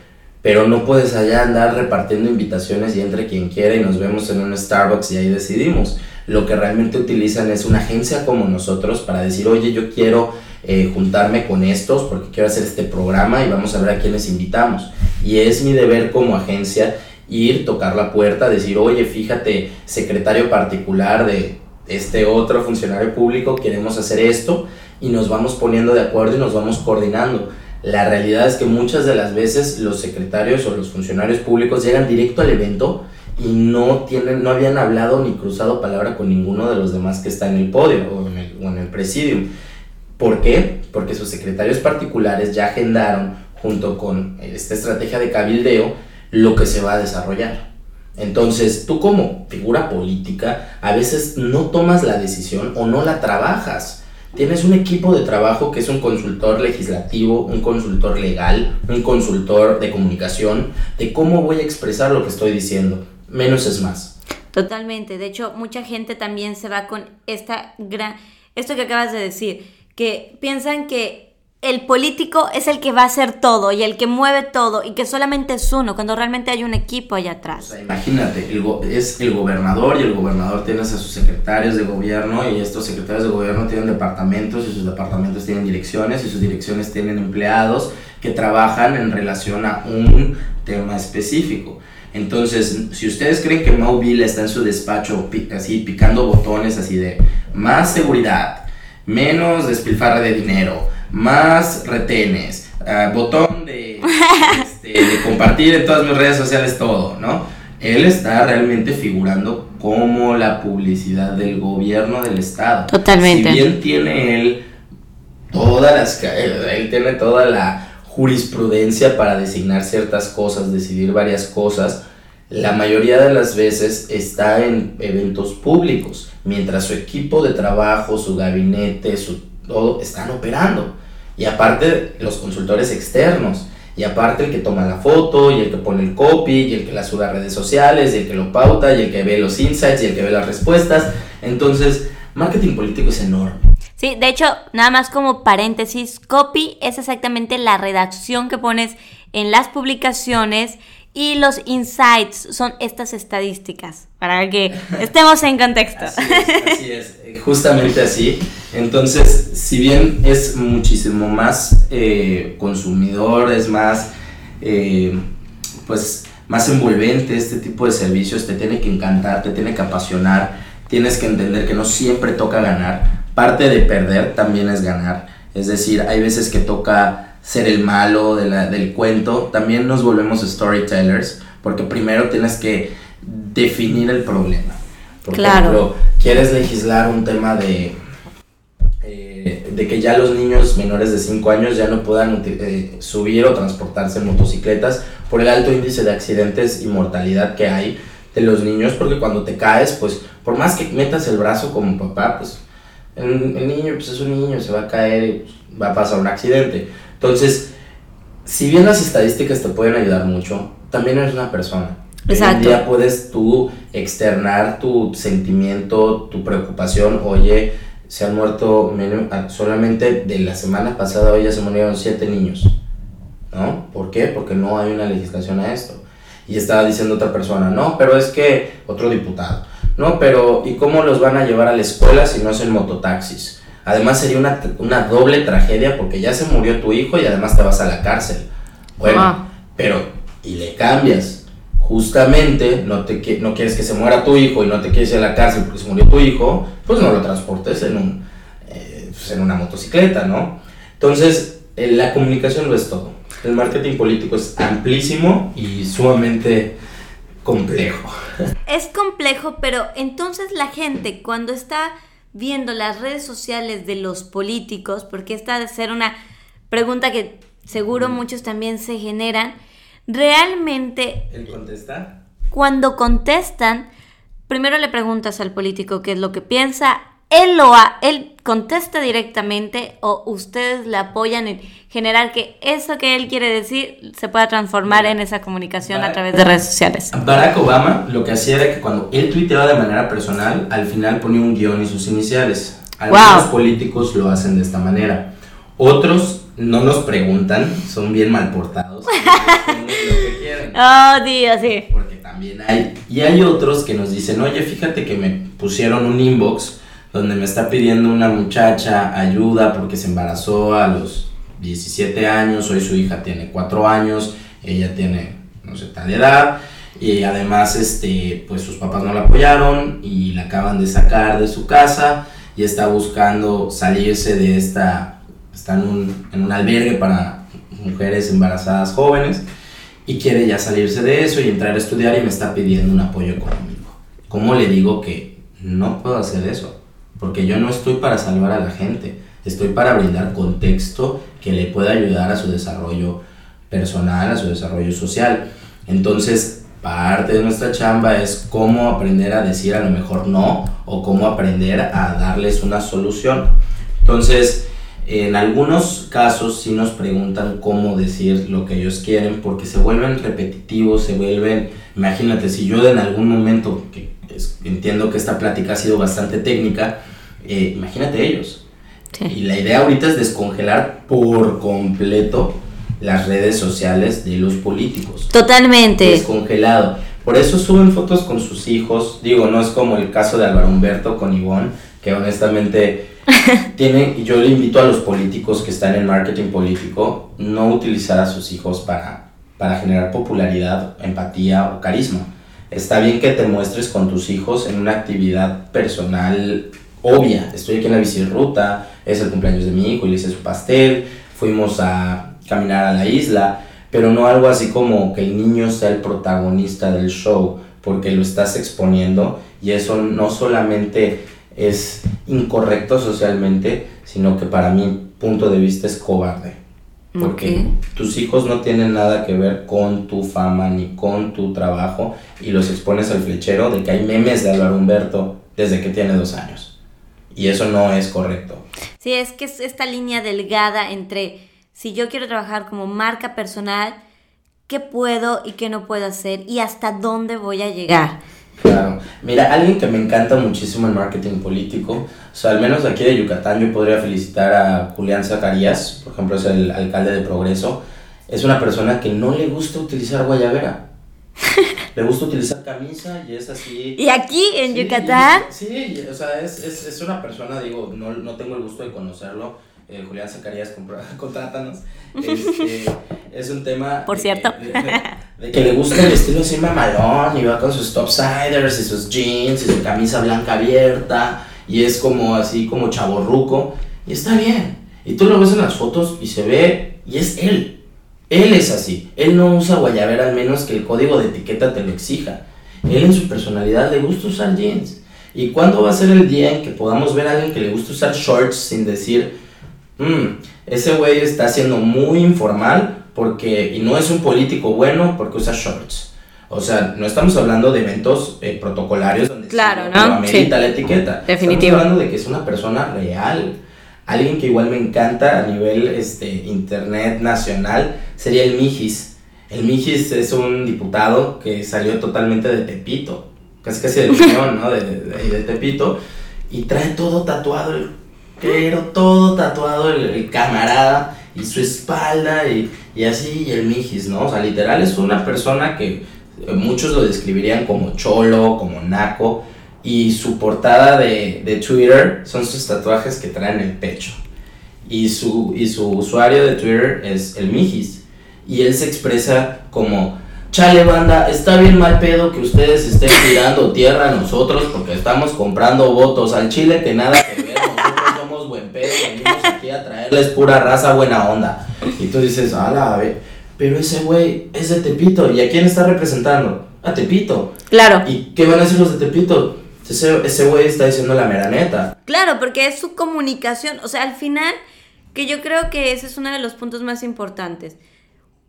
Pero no puedes allá andar repartiendo invitaciones y entre quien quiera y nos vemos en un Starbucks y ahí decidimos. Lo que realmente utilizan es una agencia como nosotros para decir, oye, yo quiero eh, juntarme con estos porque quiero hacer este programa y vamos a ver a quiénes invitamos. Y es mi deber como agencia ir, tocar la puerta, decir, oye, fíjate, secretario particular de este otro funcionario público, queremos hacer esto y nos vamos poniendo de acuerdo y nos vamos coordinando. La realidad es que muchas de las veces los secretarios o los funcionarios públicos llegan directo al evento y no, tienen, no habían hablado ni cruzado palabra con ninguno de los demás que está en el podio o en el, o en el presidium. ¿Por qué? Porque sus secretarios particulares ya agendaron junto con esta estrategia de cabildeo lo que se va a desarrollar. Entonces, tú como figura política, a veces no tomas la decisión o no la trabajas. Tienes un equipo de trabajo que es un consultor legislativo, un consultor legal, un consultor de comunicación, de cómo voy a expresar lo que estoy diciendo. Menos es más. Totalmente. De hecho, mucha gente también se va con esta gran... Esto que acabas de decir, que piensan que el político es el que va a hacer todo y el que mueve todo y que solamente es uno, cuando realmente hay un equipo allá atrás. imagínate, es el gobernador y el gobernador tiene a sus secretarios de gobierno y estos secretarios de gobierno tienen departamentos y sus departamentos tienen direcciones y sus direcciones tienen empleados que trabajan en relación a un tema específico. Entonces, si ustedes creen que Mau está en su despacho así picando botones así de más seguridad, menos despilfarre de dinero, más retenes, ah, botón este, de, compartir en todas mis redes sociales todo, ¿no? Él está realmente figurando como la publicidad del gobierno del Estado. Totalmente. Si bien tiene él todas las... Él tiene toda la jurisprudencia para designar ciertas cosas, decidir varias cosas, la mayoría de las veces está en eventos públicos, mientras su equipo de trabajo, su gabinete, su todo están operando. Y aparte los consultores externos. Y aparte el que toma la foto, y el que pone el copy, y el que la sube a redes sociales, y el que lo pauta, y el que ve los insights, y el que ve las respuestas. Entonces, marketing político es enorme. Sí, de hecho, nada más como paréntesis, copy es exactamente la redacción que pones en las publicaciones y los insights son estas estadísticas, para que estemos en contexto. Así es, justamente así. Entonces, si bien es muchísimo más eh, consumidor, es más, eh, pues, más envolvente este tipo de servicios, te tiene que encantar, te tiene que apasionar, tienes que entender que no siempre toca ganar, parte de perder también es ganar, es decir, hay veces que toca ser el malo de la, del cuento, también nos volvemos storytellers, porque primero tienes que definir el problema. Por claro. ejemplo, quieres legislar un tema de, eh, de que ya los niños menores de 5 años ya no puedan eh, subir o transportarse en motocicletas por el alto índice de accidentes y mortalidad que hay de los niños, porque cuando te caes, pues por más que metas el brazo como papá, pues el, el niño pues es un niño, se va a caer y pues, va a pasar un accidente entonces, si bien las estadísticas te pueden ayudar mucho, también eres una persona. Exacto. Un día puedes tú externar tu sentimiento, tu preocupación. Oye, se han muerto ah, solamente de la semana pasada, hoy ya se murieron siete niños. ¿No? ¿Por qué? Porque no hay una legislación a esto. Y estaba diciendo otra persona, no, pero es que otro diputado, no, pero ¿y cómo los van a llevar a la escuela si no hacen mototaxis? Además sería una, doble tragedia porque ya se murió tu hijo y además te vas a la cárcel. Bueno, pero y le cambias. Justamente no, te, no quieres que se muera tu hijo y no te quieres ir a la cárcel porque se murió tu hijo, pues no lo transportes en, un, eh, pues en una motocicleta, ¿no? Entonces, la comunicación lo es todo. El marketing político es amplísimo y sumamente complejo. Es complejo, pero entonces la gente cuando está viendo las redes sociales de los políticos, porque esta de ser una pregunta que seguro muchos también se generan. Realmente... ¿El contesta? Cuando contestan, primero le preguntas al político qué es lo que piensa, él lo ha, él contesta directamente o ustedes le apoyan en generar que eso que él quiere decir se pueda transformar en esa comunicación a través de redes sociales. Barack Obama lo que hacía era que cuando él tuiteaba de manera personal, al final ponía un guion y sus iniciales. Algunos políticos lo hacen de esta manera. Otros no nos preguntan, son bien mal portados. Oh, Dios, sí. Porque también hay. Y hay otros que nos dicen, oye, fíjate que me pusieron un inbox donde me está pidiendo una muchacha ayuda porque se embarazó a los 17 años, hoy su hija tiene 4 años, ella tiene, no sé, tal edad, y además, este, pues sus papás no la apoyaron y la acaban de sacar de su casa y está buscando salirse de esta, está en un, en un albergue para mujeres embarazadas jóvenes y quiere ya salirse de eso y entrar a estudiar y me está pidiendo un apoyo económico. ¿Cómo le digo que no puedo hacer eso? Porque yo no estoy para salvar a la gente, estoy para brindar contexto que le pueda ayudar a su desarrollo personal, a su desarrollo social. Entonces, parte de nuestra chamba es cómo aprender a decir a lo mejor no o cómo aprender a darles una solución. Entonces, en algunos casos sí nos preguntan cómo decir lo que ellos quieren porque se vuelven repetitivos, se vuelven, imagínate, si yo en algún momento, que entiendo que esta plática ha sido bastante técnica, eh, imagínate ellos. Y la idea ahorita es descongelar por completo las redes sociales de los políticos. Totalmente. Descongelado. Por eso suben fotos con sus hijos. Digo, no es como el caso de Álvaro Humberto con Ivonne, que honestamente tiene, yo le invito a los políticos que están en marketing político no utilizar a sus hijos para, para generar popularidad, empatía o carisma. Está bien que te muestres con tus hijos en una actividad personal obvia. Estoy aquí en la bicirruta, es el cumpleaños de mi hijo y le hice su pastel, fuimos a caminar a la isla, pero no algo así como que el niño sea el protagonista del show, porque lo estás exponiendo y eso no solamente es incorrecto socialmente, sino que para mi punto de vista es cobarde. Porque tus hijos no tienen nada que ver con tu fama ni con tu trabajo y los expones al flechero de que hay memes de Álvaro Humberto desde que tiene dos años. Y eso no es correcto. Sí, es que es esta línea delgada entre si yo quiero trabajar como marca personal, qué puedo y qué no puedo hacer y hasta dónde voy a llegar. Claro. Mira, alguien que me encanta muchísimo el marketing político, o sea, al menos aquí de Yucatán yo podría felicitar a Julián Zacarías, por ejemplo, es el alcalde de Progreso, es una persona que no le gusta utilizar guayabera. Le gusta utilizar camisa y es así. ¿Y aquí en Yucatán? sí, o sea, es, es, es, una persona, digo, no, no tengo el gusto de conocerlo. Eh, Julián Zacarías, contrátanos. Este, es un tema. Por cierto. De, que le gusta el estilo así mamalón y va con sus topsiders y sus jeans y su camisa blanca abierta y es como así como chaborruco y está bien. Y tú lo ves en las fotos y se ve y es él. Él es así. Él no usa guayabera al menos que el código de etiqueta te lo exija. Él en su personalidad le gusta usar jeans. ¿Y cuándo va a ser el día en que podamos ver a alguien que le gusta usar shorts sin decir, mmm, ese güey está siendo muy informal porque, y no es un político bueno porque usa shorts? O sea, no estamos hablando de eventos eh, protocolarios donde claro, ¿no? amerita la etiqueta. Definitivo. Estamos hablando de que es una persona real Alguien que igual me encanta a nivel este, internet nacional sería el Mijis. El Mijis es un diputado que salió totalmente de Tepito, casi casi de Unión, ¿no? De, de, Tepito, y trae todo tatuado, pero todo tatuado el, camarada y su espalda y, y, así, y el Mijis, ¿no? O sea, literal es una persona que muchos lo describirían como cholo, como naco, y su portada de, de, Twitter son sus tatuajes que traen el pecho. Y su, y su usuario de Twitter es el Mijis. Y él se expresa como, chale banda, está bien mal pedo que ustedes estén tirando tierra a nosotros porque estamos comprando votos al Chile que nada que ver, nosotros somos buen pedo, venimos aquí a traerles pura raza buena onda. Y tú dices, ala, a ver, pero ese güey es de Tepito, ¿y a quién está representando? A Tepito. Claro. ¿Y qué van a decir los de Tepito? Ese, ese güey está diciendo la mera neta. Claro, porque es su comunicación, o sea, al final que yo creo que ese es uno de los puntos más importantes.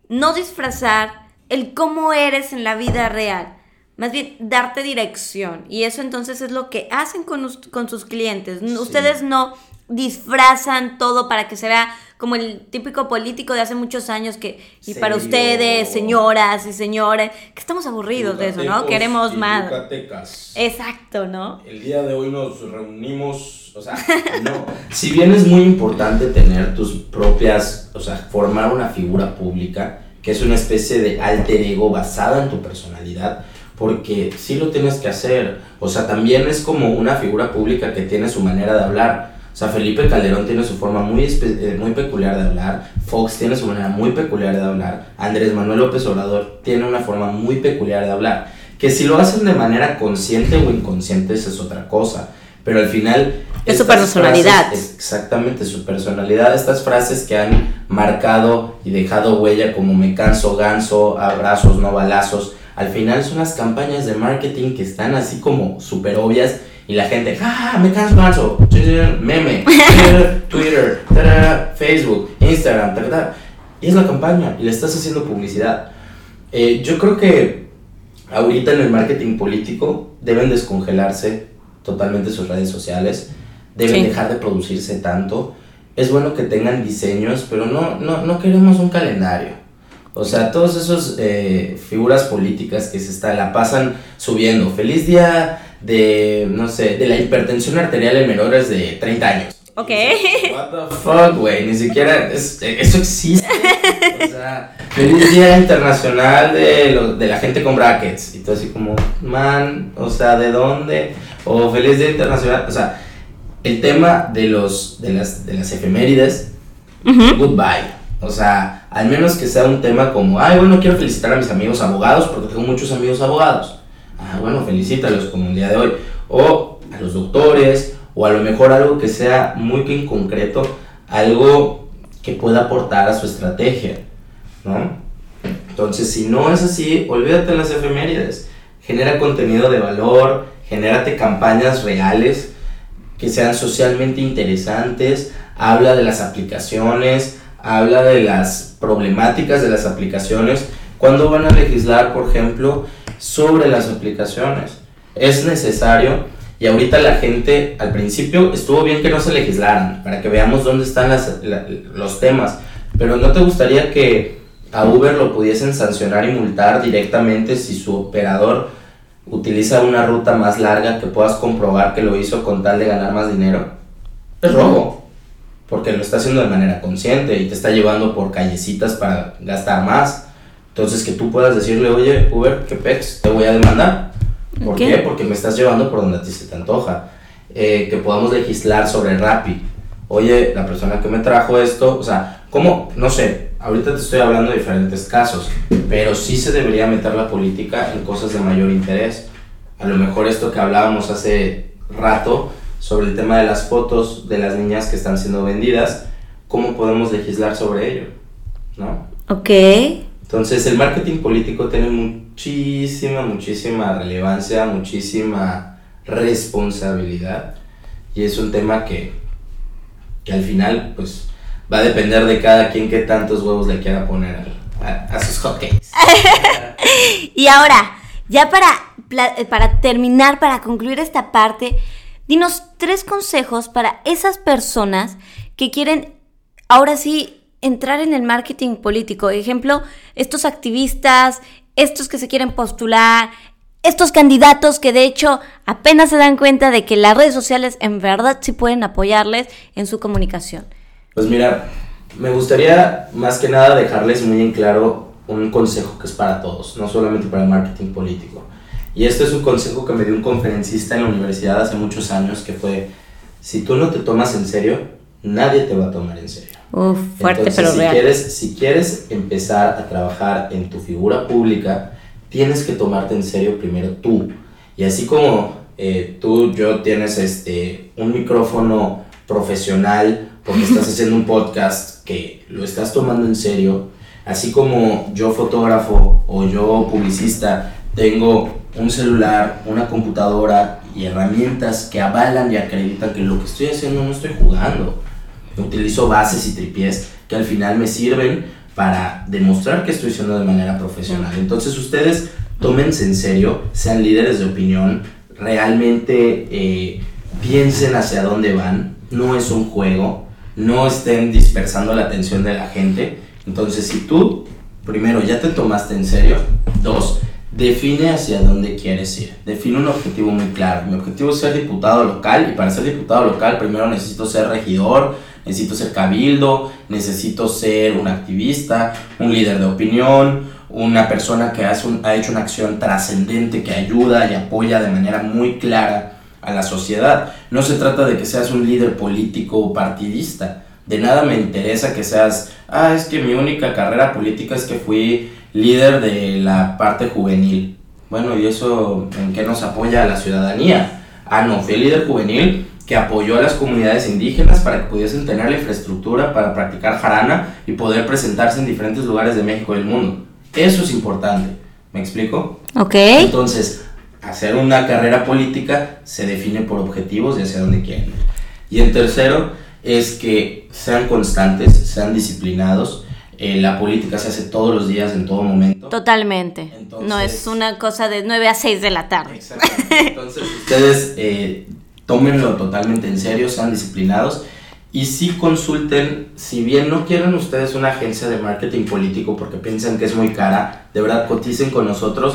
No disfrazar el cómo eres en la vida real. Más bien, darte dirección. Y eso entonces es lo que hacen con, con sus clientes. Ustedes no disfrazan todo para que se vea como el típico político de hace muchos años que, y para ustedes, señoras y señores, que estamos aburridos de eso, ¿no? Queremos más. Exacto, ¿no? El día de hoy nos reunimos, o sea, no. si bien es muy importante tener tus propias, o sea, formar una figura pública, que es una especie de alter ego basada en tu personalidad, porque sí lo tienes que hacer, o sea, también es como una figura pública que tiene su manera de hablar, o sea, Felipe Calderón tiene su forma muy, eh, muy peculiar de hablar, Fox tiene su manera muy peculiar de hablar, Andrés Manuel López Obrador tiene una forma muy peculiar de hablar, que si lo hacen de manera consciente o inconsciente esa es otra cosa, pero al final... Es su personalidad. exactamente, su personalidad, estas frases que han marcado y dejado huella como me canso, ganso, abrazos, no balazos, al final son las campañas de marketing que están así como súper obvias y la gente, ¡ah! Me canso, canso. Meme, Twitter, Facebook, Instagram, Y es la campaña y le estás haciendo publicidad. Eh, yo creo que ahorita en el marketing político deben descongelarse totalmente sus redes sociales, deben dejar de producirse tanto. Es bueno que tengan diseños, pero no, no, no queremos un calendario. O sea, todos esos eh, figuras políticas que se está, la pasan subiendo. Feliz día de, no sé, de la hipertensión arterial en menores de 30 años. Ok. What the fuck, güey, ni siquiera eso existe. o sea, feliz día internacional de, de la gente con brackets. Y todo así como, man, o sea, ¿de dónde? O feliz día internacional, o sea, el tema de los, de las, de las efemérides, goodbye. O sea, al menos que sea un tema como, ay, bueno, quiero felicitar a mis amigos abogados porque tengo muchos amigos abogados ah, bueno, felicítalos como el día de hoy. O a los doctores, o a lo mejor algo que sea muy en concreto, algo que pueda aportar a su estrategia, ¿no? Entonces, si no es así, olvídate de las efemérides. Genera contenido de valor, genérate campañas reales que sean socialmente interesantes, habla de las aplicaciones, habla de las problemáticas de las aplicaciones. ¿Cuándo van a legislar, por ejemplo, sobre las aplicaciones. Es necesario y ahorita la gente al principio estuvo bien que no se legislaran para que veamos dónde están los temas, pero ¿no te gustaría que a Uber lo pudiesen sancionar y multar directamente si su operador utiliza una ruta más larga que puedas comprobar que lo hizo con tal de ganar más dinero? Es robo, porque lo está haciendo de manera consciente y te está llevando por callecitas para gastar más. Entonces que tú puedas decirle, oye, Uber, ¿qué pex? Te voy a demandar. ¿Por qué? Porque me estás llevando por donde a ti se te antoja. Eh, que podamos legislar sobre Rappi. Oye, la persona que me trajo esto, o sea, ¿cómo? No sé, ahorita te estoy hablando de diferentes casos, pero sí se debería meter la política en cosas de mayor interés. A lo mejor esto que hablábamos hace rato sobre el tema de las fotos de las niñas que están siendo vendidas, ¿cómo podemos legislar sobre ello? ¿No? Ok. Entonces el marketing político tiene muchísima, muchísima relevancia, muchísima responsabilidad y es un tema que, que al final pues va a depender de cada quien qué tantos huevos le quiera poner a, sus hotcakes. y ahora, ya para, para terminar, para concluir esta parte, dinos tres consejos para esas personas que quieren ahora sí entrar en el marketing político. Ejemplo, estos activistas, estos que se quieren postular, estos candidatos que de hecho apenas se dan cuenta de que las redes sociales en verdad sí pueden apoyarles en su comunicación. Pues mira, me gustaría más que nada dejarles muy en claro un consejo que es para todos, no solamente para el marketing político. Y este es un consejo que me dio un conferencista en la universidad hace muchos años que fue, si tú no te tomas en serio, nadie te va a tomar en serio. Uf, fuerte pero si Quieres, si quieres empezar a trabajar en tu figura pública, tienes que tomarte en serio primero tú. Y así como eh, tú, yo tienes este, un micrófono profesional porque estás haciendo un podcast que lo estás tomando en serio, así como yo fotógrafo o yo publicista tengo un celular, una computadora y herramientas que avalan y acreditan que lo que estoy haciendo no estoy jugando Utilizo bases y tripiés que al final me sirven para demostrar que estoy siendo de manera profesional. Entonces ustedes tómense en serio, sean líderes de opinión, realmente eh, piensen hacia dónde van, no es un juego, no estén dispersando la atención de la gente. Entonces si tú, primero, ya te tomaste en serio, dos, define hacia dónde quieres ir, define un objetivo muy claro. Mi objetivo es ser diputado local y para ser diputado local primero necesito ser regidor, necesito ser cabildo, necesito ser un activista, un líder de opinión, una persona que hace ha hecho una acción trascendente que ayuda y apoya de manera muy clara a la sociedad. No se trata de que seas un líder político o partidista. De nada me interesa que seas, ah, es que mi única carrera política es que fui líder de la parte juvenil. Bueno, ¿y eso en qué nos apoya a la ciudadanía? Ah, no, fui líder juvenil que apoyó a las comunidades indígenas para que pudiesen tener la infraestructura para practicar jarana y poder presentarse en diferentes lugares de México y del mundo. Eso es importante. ¿Me explico? Ok. Entonces, hacer una carrera política se define por objetivos y hacia dónde quieren ir. Y el tercero es que sean constantes, sean disciplinados. Eh, la política se hace todos los días, en todo momento. Totalmente. no es una cosa de 9 a 6 de la tarde. Exactamente. Entonces, ustedes eh, tómenlo totalmente en serio, sean disciplinados y sí consulten, si bien no quieren ustedes una agencia de marketing político porque piensan que es muy cara, de verdad coticen con nosotros,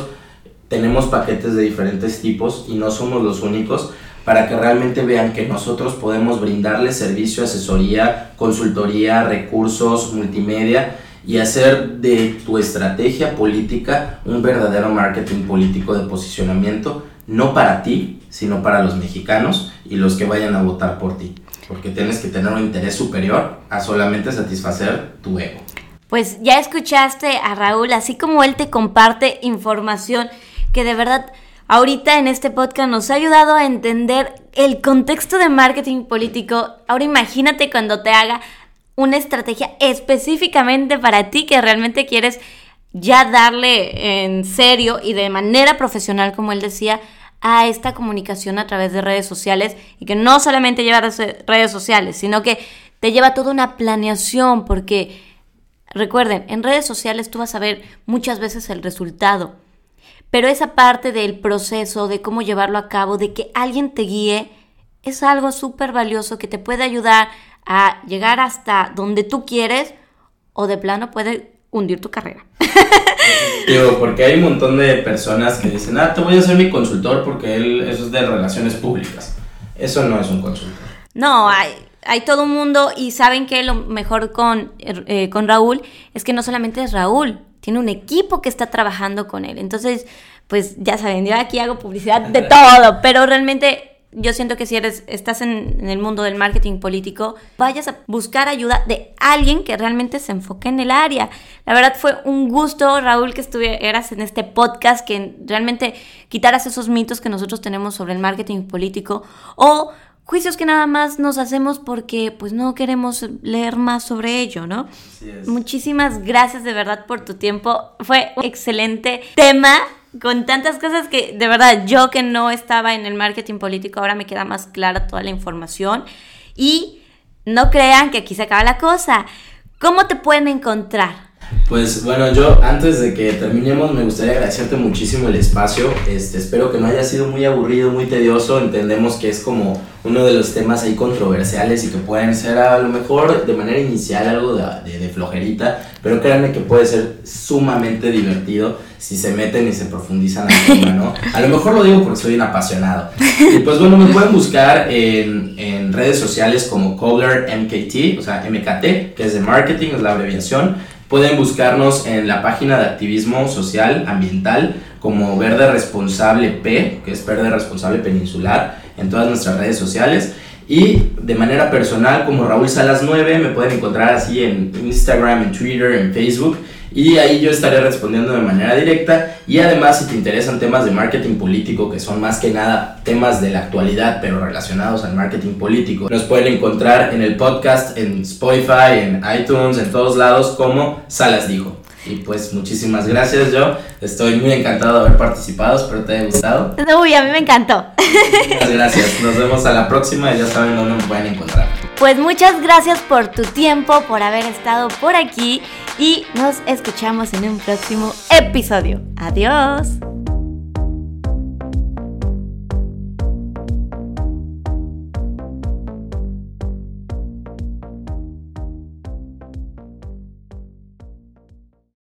tenemos paquetes de diferentes tipos y no somos los únicos para que realmente vean que nosotros podemos brindarles servicio, asesoría, consultoría, recursos, multimedia y hacer de tu estrategia política un verdadero marketing político de posicionamiento, no para ti, sino para los mexicanos y los que vayan a votar por ti, porque tienes que tener un interés superior a solamente satisfacer tu ego. Pues ya escuchaste a Raúl, así como él te comparte información que de verdad ahorita en este podcast nos ha ayudado a entender el contexto de marketing político. Ahora imagínate cuando te haga una estrategia específicamente para ti que realmente quieres ya darle en serio y de manera profesional, como él decía, a esta comunicación a través de redes sociales y que no solamente lleva redes sociales, sino que te lleva toda una planeación porque recuerden, en redes sociales tú vas a ver muchas veces el resultado, pero esa parte del proceso, de cómo llevarlo a cabo, de que alguien te guíe, es algo súper valioso que te puede ayudar a llegar hasta donde tú quieres o de plano puede hundir tu carrera. Digo, porque hay un montón de personas que dicen, ah, te voy a ser mi consultor porque él, eso es de relaciones públicas. Eso no es un consultor. No, hay, hay todo un mundo y saben que lo mejor con, eh, con Raúl es que no solamente es Raúl, tiene un equipo que está trabajando con él. Entonces, pues ya saben, yo aquí hago publicidad de todo, pero realmente yo siento que si eres, estás en, el mundo del marketing político, vayas a buscar ayuda de alguien que realmente se enfoque en el área. La verdad fue un gusto, Raúl, que estuvieras en este podcast, que realmente quitaras esos mitos que nosotros tenemos sobre el marketing político o juicios que nada más nos hacemos porque pues no queremos leer más sobre ello, ¿no? Muchísimas gracias de verdad por tu tiempo. Fue un excelente tema con tantas cosas que de verdad yo que no estaba en el marketing político ahora me queda más clara toda la información y no crean que aquí se acaba la cosa. ¿Cómo te pueden encontrar? Pues bueno, yo antes de que terminemos me gustaría agradecerte muchísimo el espacio. Este, espero que no haya sido muy aburrido, muy tedioso. Entendemos que es como uno de los temas ahí controversiales y que pueden ser a lo mejor de manera inicial algo de, de, flojerita, pero créanme que puede ser sumamente divertido si se meten y se profundizan al tema, ¿no? A lo mejor lo digo porque soy un apasionado. Y pues bueno, me pueden buscar en, en redes sociales como Kohler MKT, o sea, MKT, que es de marketing, es la abreviación. Pueden buscarnos en la página de activismo social ambiental como Verde Responsable P, que es Verde Responsable Peninsular, en todas nuestras redes sociales. Y de manera personal, como Raúl Salas 9, me pueden encontrar así en Instagram, en Twitter, en Facebook. Y ahí yo estaré respondiendo de manera directa. Y además, si te interesan temas de marketing político, que son más que nada temas de la actualidad, pero relacionados al marketing político, nos pueden encontrar en el podcast, en Spotify, en iTunes, en todos lados, como Salas dijo. Y pues muchísimas gracias, yo estoy muy encantado de haber participado, espero te haya gustado. Uy, a mí me encantó. Muchas gracias, nos vemos a la próxima y ya saben dónde nos pueden encontrar. Pues muchas gracias por tu tiempo, por haber estado por aquí y nos escuchamos en un próximo episodio. Adiós.